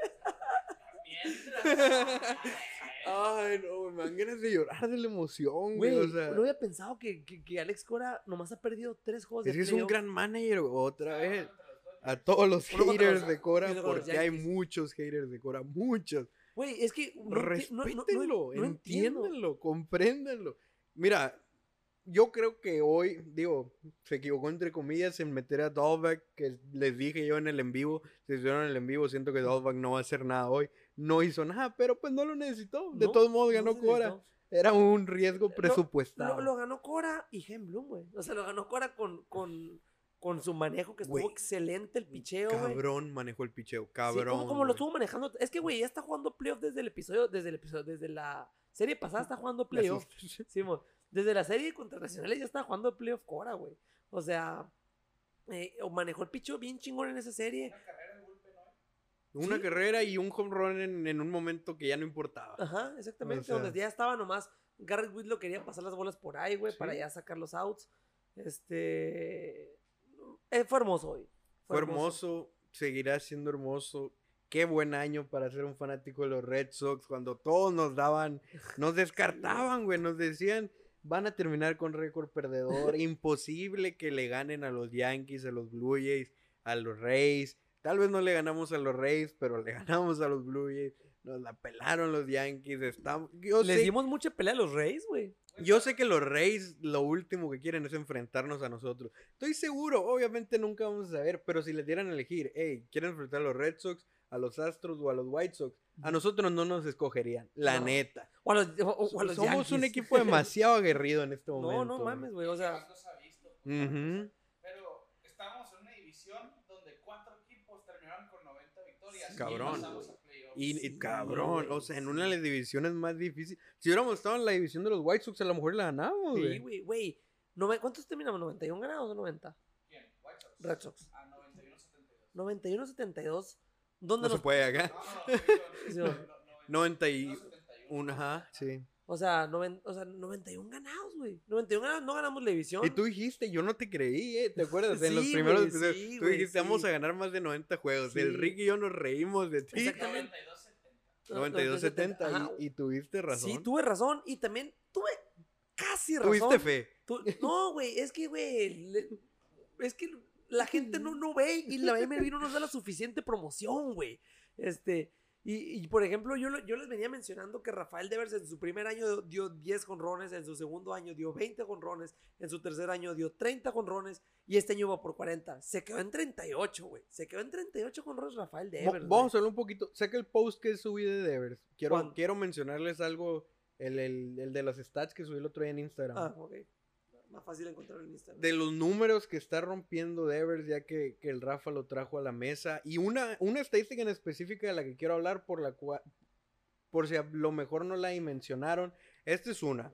Ay, no, me dan ganas de llorar de la emoción, güey. Güey, O sea, no había pensado que, que, que Alex Cora nomás ha perdido tres juegos es de que es un gran manager, otra vez. Los Dodgers. A todos los Uno haters los- de Cora, los porque hay muchos haters de Cora, muchos. Güey, es que no, no- no- no- Respétenlo, no entiendo. entiéndanlo, compréndanlo. Mira, yo creo que hoy, digo, se equivocó entre comillas en meter a Dahlback, que les dije yo en el en vivo, si hicieron el en vivo, siento que Dahlback no va a hacer nada hoy. No hizo nada, pero pues no lo necesitó. De No, todos modos ganó Cora. Era un riesgo presupuestado. Lo, lo ganó Cora y Gen Bloom, güey. O sea, lo ganó Cora con, con, con su manejo, que estuvo excelente el picheo, güey. Cabrón manejó el picheo, Sí, cabrón. como, como lo estuvo manejando. Es que, güey, ya está jugando playoff desde el episodio, desde el episodio, desde la serie pasada está jugando playoff. Sí, mo. desde la serie contra Nacionales ya está jugando playoff Cora, güey. O sea, eh, manejó el picheo bien chingón en esa serie. Una carrera de bullpen hoy. Una Sí. carrera y un home run en, en un momento que ya no importaba. Ajá, exactamente. O sea- donde ya estaba nomás. Garrett Whitlow quería pasar las bolas por ahí, güey, Sí. para ya sacar los outs. Este. eh, fue hermoso hoy. Fue hermoso, seguirá siendo hermoso. Qué buen año para ser un fanático de los Red Sox cuando todos nos daban, nos descartaban, güey, nos decían, van a terminar con récord perdedor, imposible que le ganen a los Yankees, a los Blue Jays, a los Rays. Tal vez no le ganamos a los Rays, pero le ganamos a los Blue Jays. Nos la pelaron los Yankees. Estamos, yo, Les sé, dimos mucha pelea a los Reyes, güey. yo sé que los Rays lo último que quieren es enfrentarnos a nosotros. Estoy seguro, obviamente nunca vamos a saber, pero si les dieran a elegir, hey, ¿quieren enfrentar a los Red Sox, a los Astros o a los White Sox? A nosotros no nos escogerían, la No. neta. O a los, o- o a los Somos un equipo demasiado aguerrido en este momento. No, no mames, güey. O sea, Jamás los ha visto. pues, Ujú. Pero estábamos en una división donde cuatro equipos terminaron con 90 victorias. Sí, y Cabrón, güey. Y, y Sí, cabrón, güey, o sea, en sí. una de las divisiones más difíciles. Si hubiéramos estado en la división de los White Sox, a lo mejor la ganamos, sí, güey. güey, güey. Nove- ¿Cuántos terminamos? ¿91 ganados o 90? ¿Quién? White Sox. Red Sox. A 91-72. 91-72. ¿Dónde No nos se puede acá. No, no, no, Sí, no, no, 91, ajá, sí. O sea, noven- o sea, 91 ganados, güey. 91 ganados, no ganamos la división. Y tú dijiste, yo no te creí, ¿eh? ¿Te acuerdas? En los primeros episodios, sí, tú dijiste, vamos a ganar más de 90 juegos. Sí. El Rick y yo nos reímos de ti. Exactamente. 92-70. 92-70 Ajá. y, y tuviste razón. Sí, tuve razón. Y también tuve casi razón. Tuviste fe. No, güey, es que, güey, es que la gente no, no ve y la MLB no nos da la suficiente promoción, güey. Este, y, y, por ejemplo, yo, lo- yo les venía mencionando que Rafael Devers en su primer año dio 10 jonrones, en su segundo año dio 20 jonrones, en su tercer año dio 30 jonrones y este año va por 40. Se quedó en 38, güey. Se quedó en 38 jonrones Rafael Devers. Vamos a hablar un poquito. Saca el post que subí de Devers. Quiero, ¿Cuándo? quiero mencionarles algo, el, el, el de los stats que subí el otro día en Instagram. Ah, ok. Fácil encontrarlo en Instagram. de los números que está rompiendo Devers, ya que, que el Rafa lo trajo a la mesa. Y una, una estadística en específica de la que quiero hablar, por la cual, por si a lo mejor no la mencionaron. Esta es una.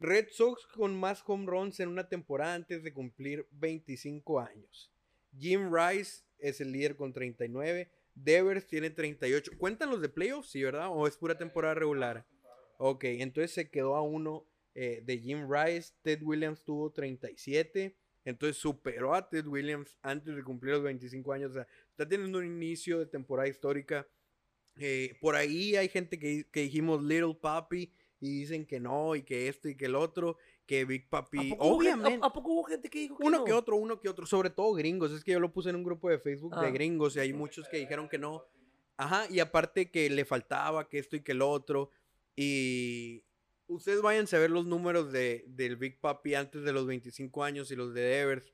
Red Sox con más home runs en una temporada antes de cumplir 25 años. Jim Rice es el líder con 39. Devers tiene 38. ¿Cuentan los de playoffs? Sí, ¿verdad? ¿O es pura temporada regular? Ok, entonces se quedó a uno eh, de Jim Rice. Ted Williams tuvo 37. Entonces superó a Ted Williams antes de cumplir los 25 años. O sea, está teniendo un inicio de temporada histórica. Eh, por ahí hay gente que, que dijimos Little Papi y dicen que no, y que esto y que el otro, que Big ¿A Papi, poco hubo gente- obviamente. ¿A, a poco hubo gente que dijo que Uno no? que otro, uno que otro, sobre todo gringos. Es que yo lo puse en un grupo de Facebook de Ah. gringos y hay muchos que dijeron que no. Ajá, y aparte que le faltaba que esto y que el otro. Y ustedes váyanse a ver los números de, del Big Papi antes de los 25 años y los de Devers.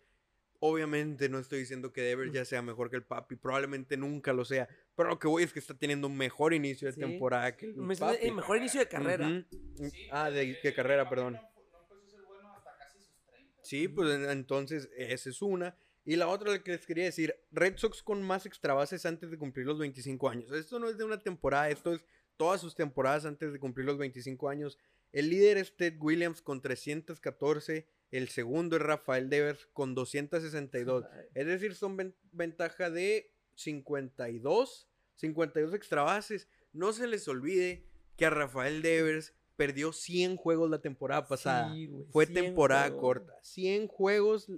Obviamente no estoy diciendo que Devers ya sea mejor que el Papi, probablemente nunca lo sea. Pero lo que voy es que está teniendo un mejor inicio de Sí. temporada que el Me- Papi. El mejor inicio de carrera. Sí, Ah, de, carrera, perdón. No, no empezó a ser bueno hasta casi sus 30. Sí, pues en- entonces esa es una. Y la otra que les quería decir, Red Sox con más extra bases antes de cumplir los 25 años. Esto no es de una temporada, esto es todas sus temporadas antes de cumplir los 25 años. El líder es Ted Williams con 314, el segundo es Rafael Devers con 262. Es decir, son ven- ventaja de 52, 52 extra bases. No se les olvide que a Rafael Devers perdió 100 juegos la temporada pasada. Sí, güey, Fue 100 temporada juegos. corta. 100 juegos.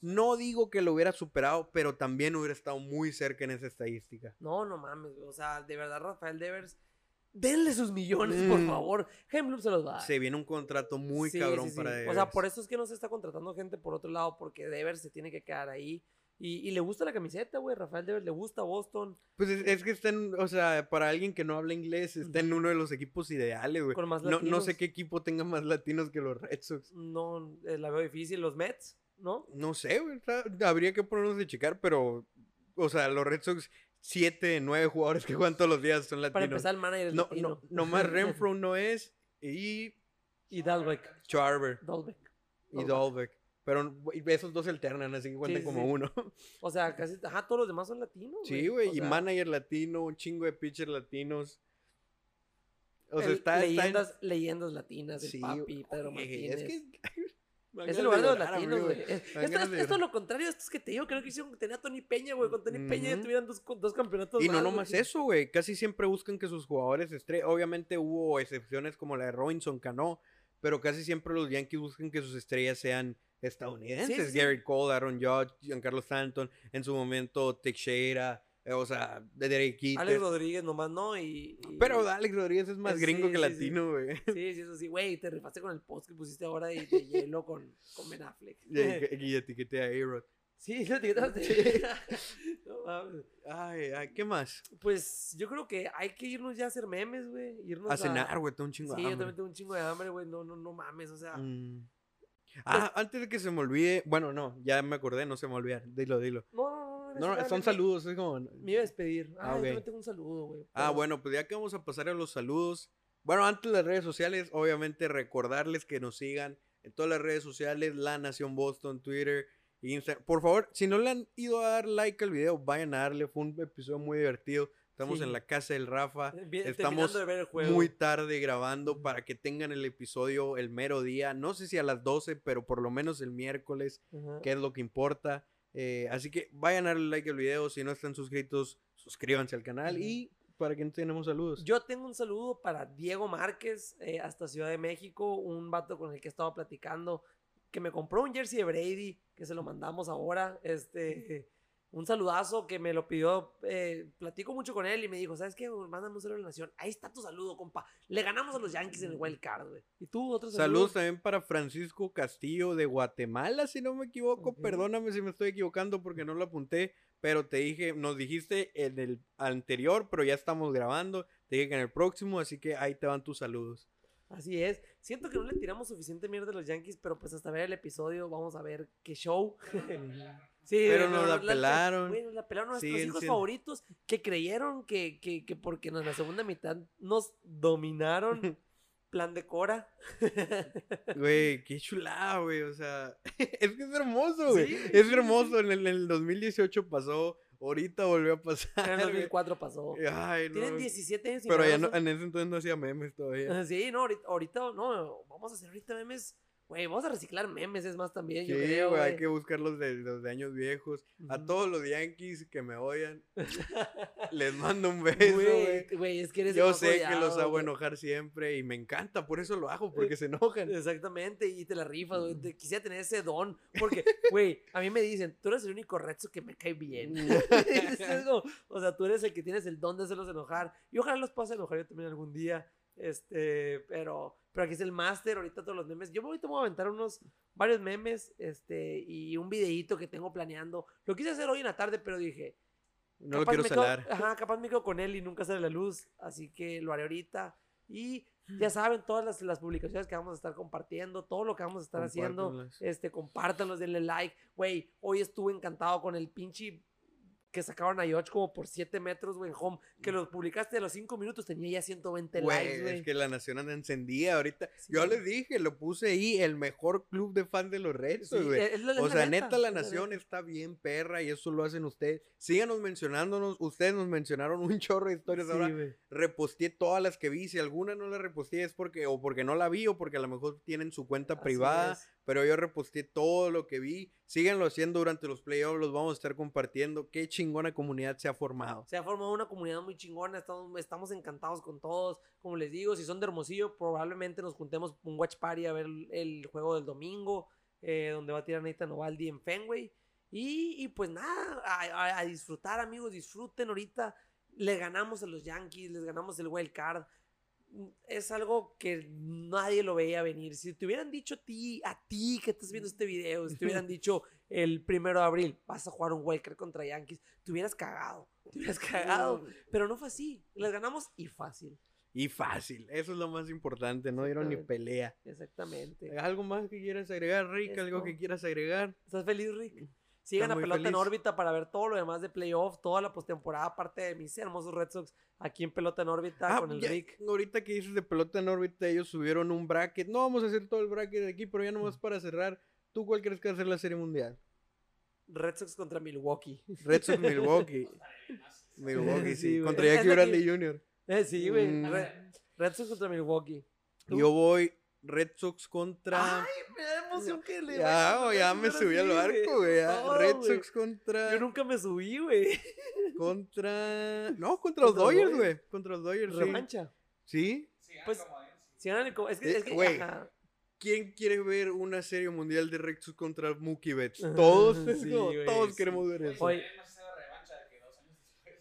No digo que lo hubiera superado, pero también hubiera estado muy cerca en esa estadística. No, no mames. O sea, de verdad, Rafael Devers, denle sus millones, por Mm. favor. Hemblum se los va a dar. Se viene un contrato muy Sí, cabrón sí, sí. para O sea, por eso es que no se está contratando gente por otro lado, porque Devers se tiene que quedar ahí. Y, y le gusta la camiseta, güey. Rafael Devers le gusta Boston. Pues es, es que está en, o sea, para alguien que no habla inglés, está en uno de los equipos ideales, güey. Con más No, no latinos. sé qué equipo tenga más latinos que los Red Sox. No, eh, la veo difícil. Los Mets, ¿no? No sé, güey. Habría que ponernos de checar, pero, o sea, los Red Sox, siete, nueve jugadores que juegan todos los días son latinos. Para empezar, el manager es no, latino. no, nomás Renfro no es, y y Dalbeck. Charver. Dalbeck. y Dalbeck. Pero esos dos se alternan, así que cuentan sí, como sí. uno. O sea, casi. Ajá, todos los demás son latinos. Sí, güey. Y sea, manager latino, un chingo de pitchers latinos. O sea, el- está, está en- leyendas, leyendas latinas. El Sí, papi, Pedro oye, Martínez. Es que. Es el lugar de los a latinos, güey. Es- Esto, esto- esto es lo contrario de estos que te digo. Creo que hicieron tenía Tony Peña, güey. Con Tony Peña ya tuvieran dos, dos campeonatos. Y no más, nomás güey. eso, güey. Casi siempre buscan que sus jugadores estrellas. Obviamente hubo excepciones como la de Robinson Cano. Pero casi siempre los Yankees buscan que sus estrellas sean estadounidenses. Sí, sí, sí. Garrett Cole, Aaron Judge, Giancarlo Stanton. En su momento, Teixeira. Eh, o sea, de Derek Jeter. Alex Rodríguez nomás no. Y, y- Pero Alex Rodríguez es más Eh, gringo sí, que sí, sí. latino, güey. Sí, sí, eso sí. Güey, te rifaste con el post que pusiste ahora de, de hielo con, con Ben Affleck. Y, y etiqueté a A-Rod. Sí, lo etiquetaste. No mames. Ay, ay, ¿qué más? Pues yo creo que hay que irnos ya a hacer memes, güey. Irnos A cenar, güey, tengo un chingo Sí, de yo hambre. también tengo un chingo de hambre, güey. No, no, no mames, o sea. Mm. Ah, antes de que se me olvide, bueno, no, ya me acordé, no se me olvida. Dilo, dilo. No, no, no. No, no, son saludos, es como... Me iba a despedir. Ah, Ah, yo ok. también tengo un saludo, güey. Ah, pero- bueno, pues ya que vamos a pasar a los saludos. Bueno, antes de las redes sociales, obviamente recordarles que nos sigan en todas las redes sociales, La Nación Boston, Twitter, Instagram. Por favor, si no le han ido a dar like al video, vayan a darle. Fue un episodio muy divertido. Estamos Sí. en la casa del Rafa. Bien, Estamos terminando de ver el juego. muy tarde grabando para que tengan el episodio el mero día. No sé si a las 12, pero por lo menos el miércoles, Ajá. que es lo que importa. Eh, así que vayan a darle like al video. Si no están suscritos, suscríbanse al canal. Y para que no tenemos saludos. Yo tengo un saludo para Diego Márquez, eh, hasta Ciudad de México, un vato con el que he estado platicando, que me compró un jersey de Brady, que se lo mandamos ahora. Este, un saludazo que me lo pidió. eh, platico mucho con él y me dijo: ¿Sabes qué? Mándame un saludo a la nación. Ahí está tu saludo, compa. Le ganamos a los Yankees en el Wild Card, güey. ¿Y tú, otro saludo? Saludos también para Francisco Castillo de Guatemala, si no me equivoco. Perdóname si me estoy equivocando porque no lo apunté, pero te dije, nos dijiste en el anterior, pero ya estamos grabando. Te dije que en el próximo, así que ahí te van tus saludos. Así es. Siento que no le tiramos suficiente mierda a los Yankees, pero pues hasta ver el episodio vamos a ver qué show. Sí, Pero nos la pelaron. güey, nos la pelaron nuestros Siguen hijos favoritos que creyeron que, que, que porque en la segunda mitad nos dominaron. plan de Cora. Güey, qué chulada, güey. O sea, es que es hermoso, güey. Sí, es sí, hermoso. En el, en el 2018 pasó. Ahorita volvió a pasar. En el güey. 2004 pasó. Ay, no. Tienen 17 años. y Pero ya no en ese entonces no hacía memes todavía. Sí, no, ahorita, ahorita no, vamos a hacer ahorita memes. Güey, vamos a reciclar memes, es más también, Sí, yo creo. güey, hay que buscar los de, los de años viejos. A Ujú. todos los Yankees que me odian, les mando un beso, güey. Güey, es que eres Yo sé que los hago güey. enojar siempre y me encanta, por eso lo hago, porque se enojan. Exactamente, y te la rifas, Mm. güey. Te- Quisiera tener ese don. Porque, güey, a mí me dicen, tú eres el único rezo que me cae bien. Es como, o sea, tú eres el que tienes el don de hacerlos enojar. Y ojalá los puedas enojar yo también algún día. Este, pero, pero aquí es el máster, ahorita todos los memes. Yo ahorita me voy a aventar unos, varios memes, este, y un videíto que tengo planeando. Lo quise hacer hoy en la tarde, pero dije, No lo quiero quedo- salar. ajá, capaz me quedo con él y nunca sale la luz. Así que lo haré ahorita. Y ya saben, todas las, las publicaciones que vamos a estar compartiendo, todo lo que vamos a estar haciendo, este, compártanlos, denle like. Güey, hoy estuve encantado con el pinche que sacaron a Yoch como por 7 metros, güey, en home. Que lo publicaste a los 5 minutos, tenía ya 120 likes, Güey, güey. es que la nación anda encendida ahorita. Sí. Yo les dije, lo puse ahí, el mejor club de fans de los Reds, Sí, güey. es la- es O sea, neta, la es nación está bien perra y eso lo hacen ustedes. Síganos mencionándonos. Ustedes nos mencionaron un chorro de historias Sí, ahora. güey. reposteé todas las que vi. Si alguna no la reposteé es porque o porque no la vi o porque a lo mejor tienen su cuenta Así privada. es. Pero yo reposteé todo lo que vi. Síganlo haciendo durante los playoffs. Los vamos a estar compartiendo. Qué chingona comunidad se ha formado. Se ha formado una comunidad muy chingona, estamos, encantados con todos. Como les digo, si son de Hermosillo, probablemente nos juntemos un watch party a ver el, juego del domingo, eh, donde va a tirar Nathan Ovaldi en Fenway. Y, pues nada, a, a- a disfrutar, amigos, disfruten ahorita. Le ganamos a los Yankees, les ganamos el wild card. Es algo que nadie lo veía venir. Si te hubieran dicho a ti, a ti que estás viendo este video, si te hubieran dicho el primero de abril, vas a jugar un card contra Yankees, te hubieras cagado. Te hubieras cagado. Pero no fue así. Les ganamos y fácil. Y fácil. Eso es lo más importante. No dieron ni pelea. Exactamente. ¿Algo más que quieras agregar, Rick? ¿Algo que quieras agregar? ¿Estás feliz, Rick? Sigan a Pelota en órbita para ver todo lo demás de playoff, toda la postemporada, aparte de mis hermosos Red Sox aquí en Pelota en órbita Ah, con el ya, Rick. Ahorita que dices de pelota en órbita, ellos subieron un bracket. No vamos a hacer todo el bracket de aquí, pero ya nomás para cerrar. ¿Tú cuál crees que va a ser la serie mundial? Red Sox contra Milwaukee. Red Sox Milwaukee. Milwaukee, sí. Sí. Contra Jackie Bradley Jr. Eh, sí, güey. Mm. Re- Red Sox contra Milwaukee. ¿Tú? Yo voy Red Sox contra. Ay, me da emoción que le ya, ya me subí al sí, barco, güey. Todo, Red. Sox contra. Yo nunca me subí, güey. Contra. No, contra los Contra los Dodgers, güey. Contra los Dodgers, sí. Revancha. ¿Sí? Si ganan Pues- como sí. Si ganan el co- es que, Eh, es que. ¿Quién quiere ver una serie mundial de Red Sox contra Mookie Betts? Todos, sí, no, todos sí. queremos ver eso. Oye. Daniel no se hace la revancha de que dos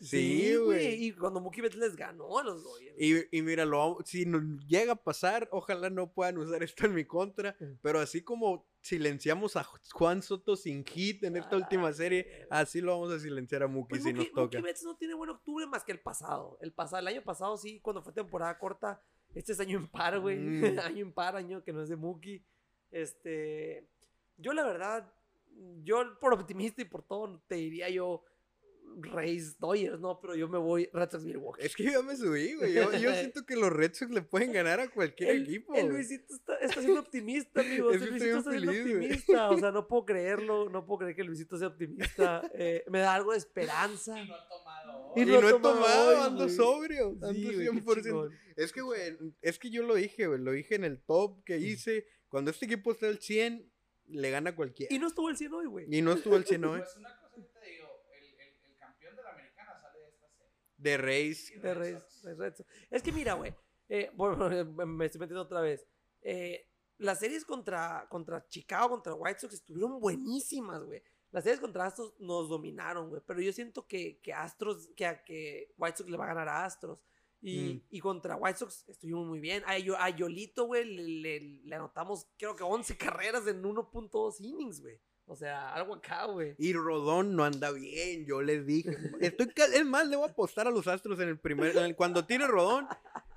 Sí, güey. Y cuando Mookie Betts les ganó a los Dodgers. Y, y mira, lo, si nos llega a pasar, ojalá no puedan usar esto en mi contra, pero así como silenciamos a Juan Soto sin hit en esta última serie, así lo vamos a silenciar a Mookie Pues si Mookie, nos toca. Mookie Betts no tiene buen octubre más que el pasado. El pasado, el año pasado sí, cuando fue temporada corta. Este es año impar, güey. Mm. año impar, año que no es de Mookie. Este, yo la verdad, yo por optimista y por todo te diría yo Rays Dodgers, no, pero yo me voy Red Sox Milwaukee. Es que yo ya me subí, güey. Yo, yo siento que los Red Sox le pueden ganar a cualquier el, equipo. el. Luisito está, está siendo optimista, amigos. Es El Luisito está siendo feliz, güey. optimista. O sea, no puedo creerlo. No puedo creer que Luisito sea optimista. Eh, me da algo de esperanza. Y no ha tomado. Y Y no no, he tomado tomado, hoy, ando güey. sobrio. Ando Sí, güey, qué 100%. chingón. Es que, güey, es que yo lo dije, güey. Lo dije en el top que hice. Cuando este equipo está al 100, le gana a cualquiera. Y no estuvo el 100 hoy, güey. Y no estuvo al 100 hoy. Pues una cosa que te digo, el, el, el campeón de la americana sale de esta serie. De Reyes. Y De Sox. de Red Sox. Es que mira, güey. eh, bueno, me estoy metiendo otra vez. Eh, las series contra, contra Chicago, contra White Sox estuvieron buenísimas, güey. Las series contra Astros nos dominaron, güey. Pero yo siento que, que Astros, que, a- que White Sox le va a ganar a Astros. Y, Mm. y contra White Sox estuvimos muy bien. A, a Yolito, güey, le, le- le anotamos creo que 11 carreras en 1.2 innings, güey. O sea, algo acá, güey. Y Rodón no anda bien, yo les dije. Estoy es más, le voy a apostar a los Astros en el primer. en el- cuando tire Rodón.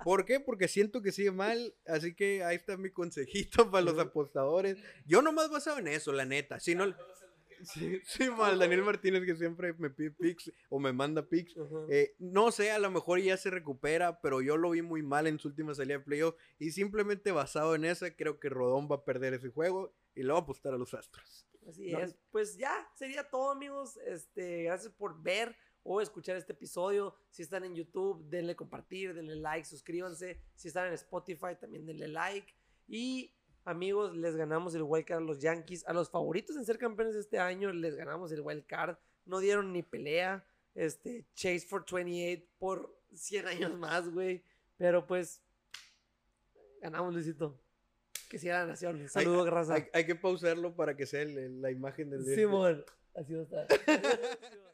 ¿Por qué? Porque siento que sigue mal. Así que ahí está mi consejito para los apostadores. Yo nomás basado en eso, la neta. Si no, Sí, sí, mal, Daniel Martínez que siempre me pide pics o me manda pics. Eh, no sé, a lo mejor ya se recupera, pero yo lo vi muy mal en su última salida de playoff. Y simplemente basado en esa, creo que Rodón va a perder ese juego y le va a apostar a los Astros. Así No. es. Pues ya, sería todo, amigos. Este, gracias por ver o escuchar este episodio. Si están en YouTube, denle compartir, denle like, suscríbanse. Si están en Spotify, también denle like. Y amigos, les ganamos el wild card a los Yankees. A los favoritos en ser campeones este año, les ganamos el wild card. No dieron ni pelea. Este, Chase for 28 por 100 años más, güey. Pero pues, ganamos, Luisito. Que siga la nación. Saludos, hay, raza. hay- hay que pausarlo para que sea el- el- la imagen del... Simón, así va a estar.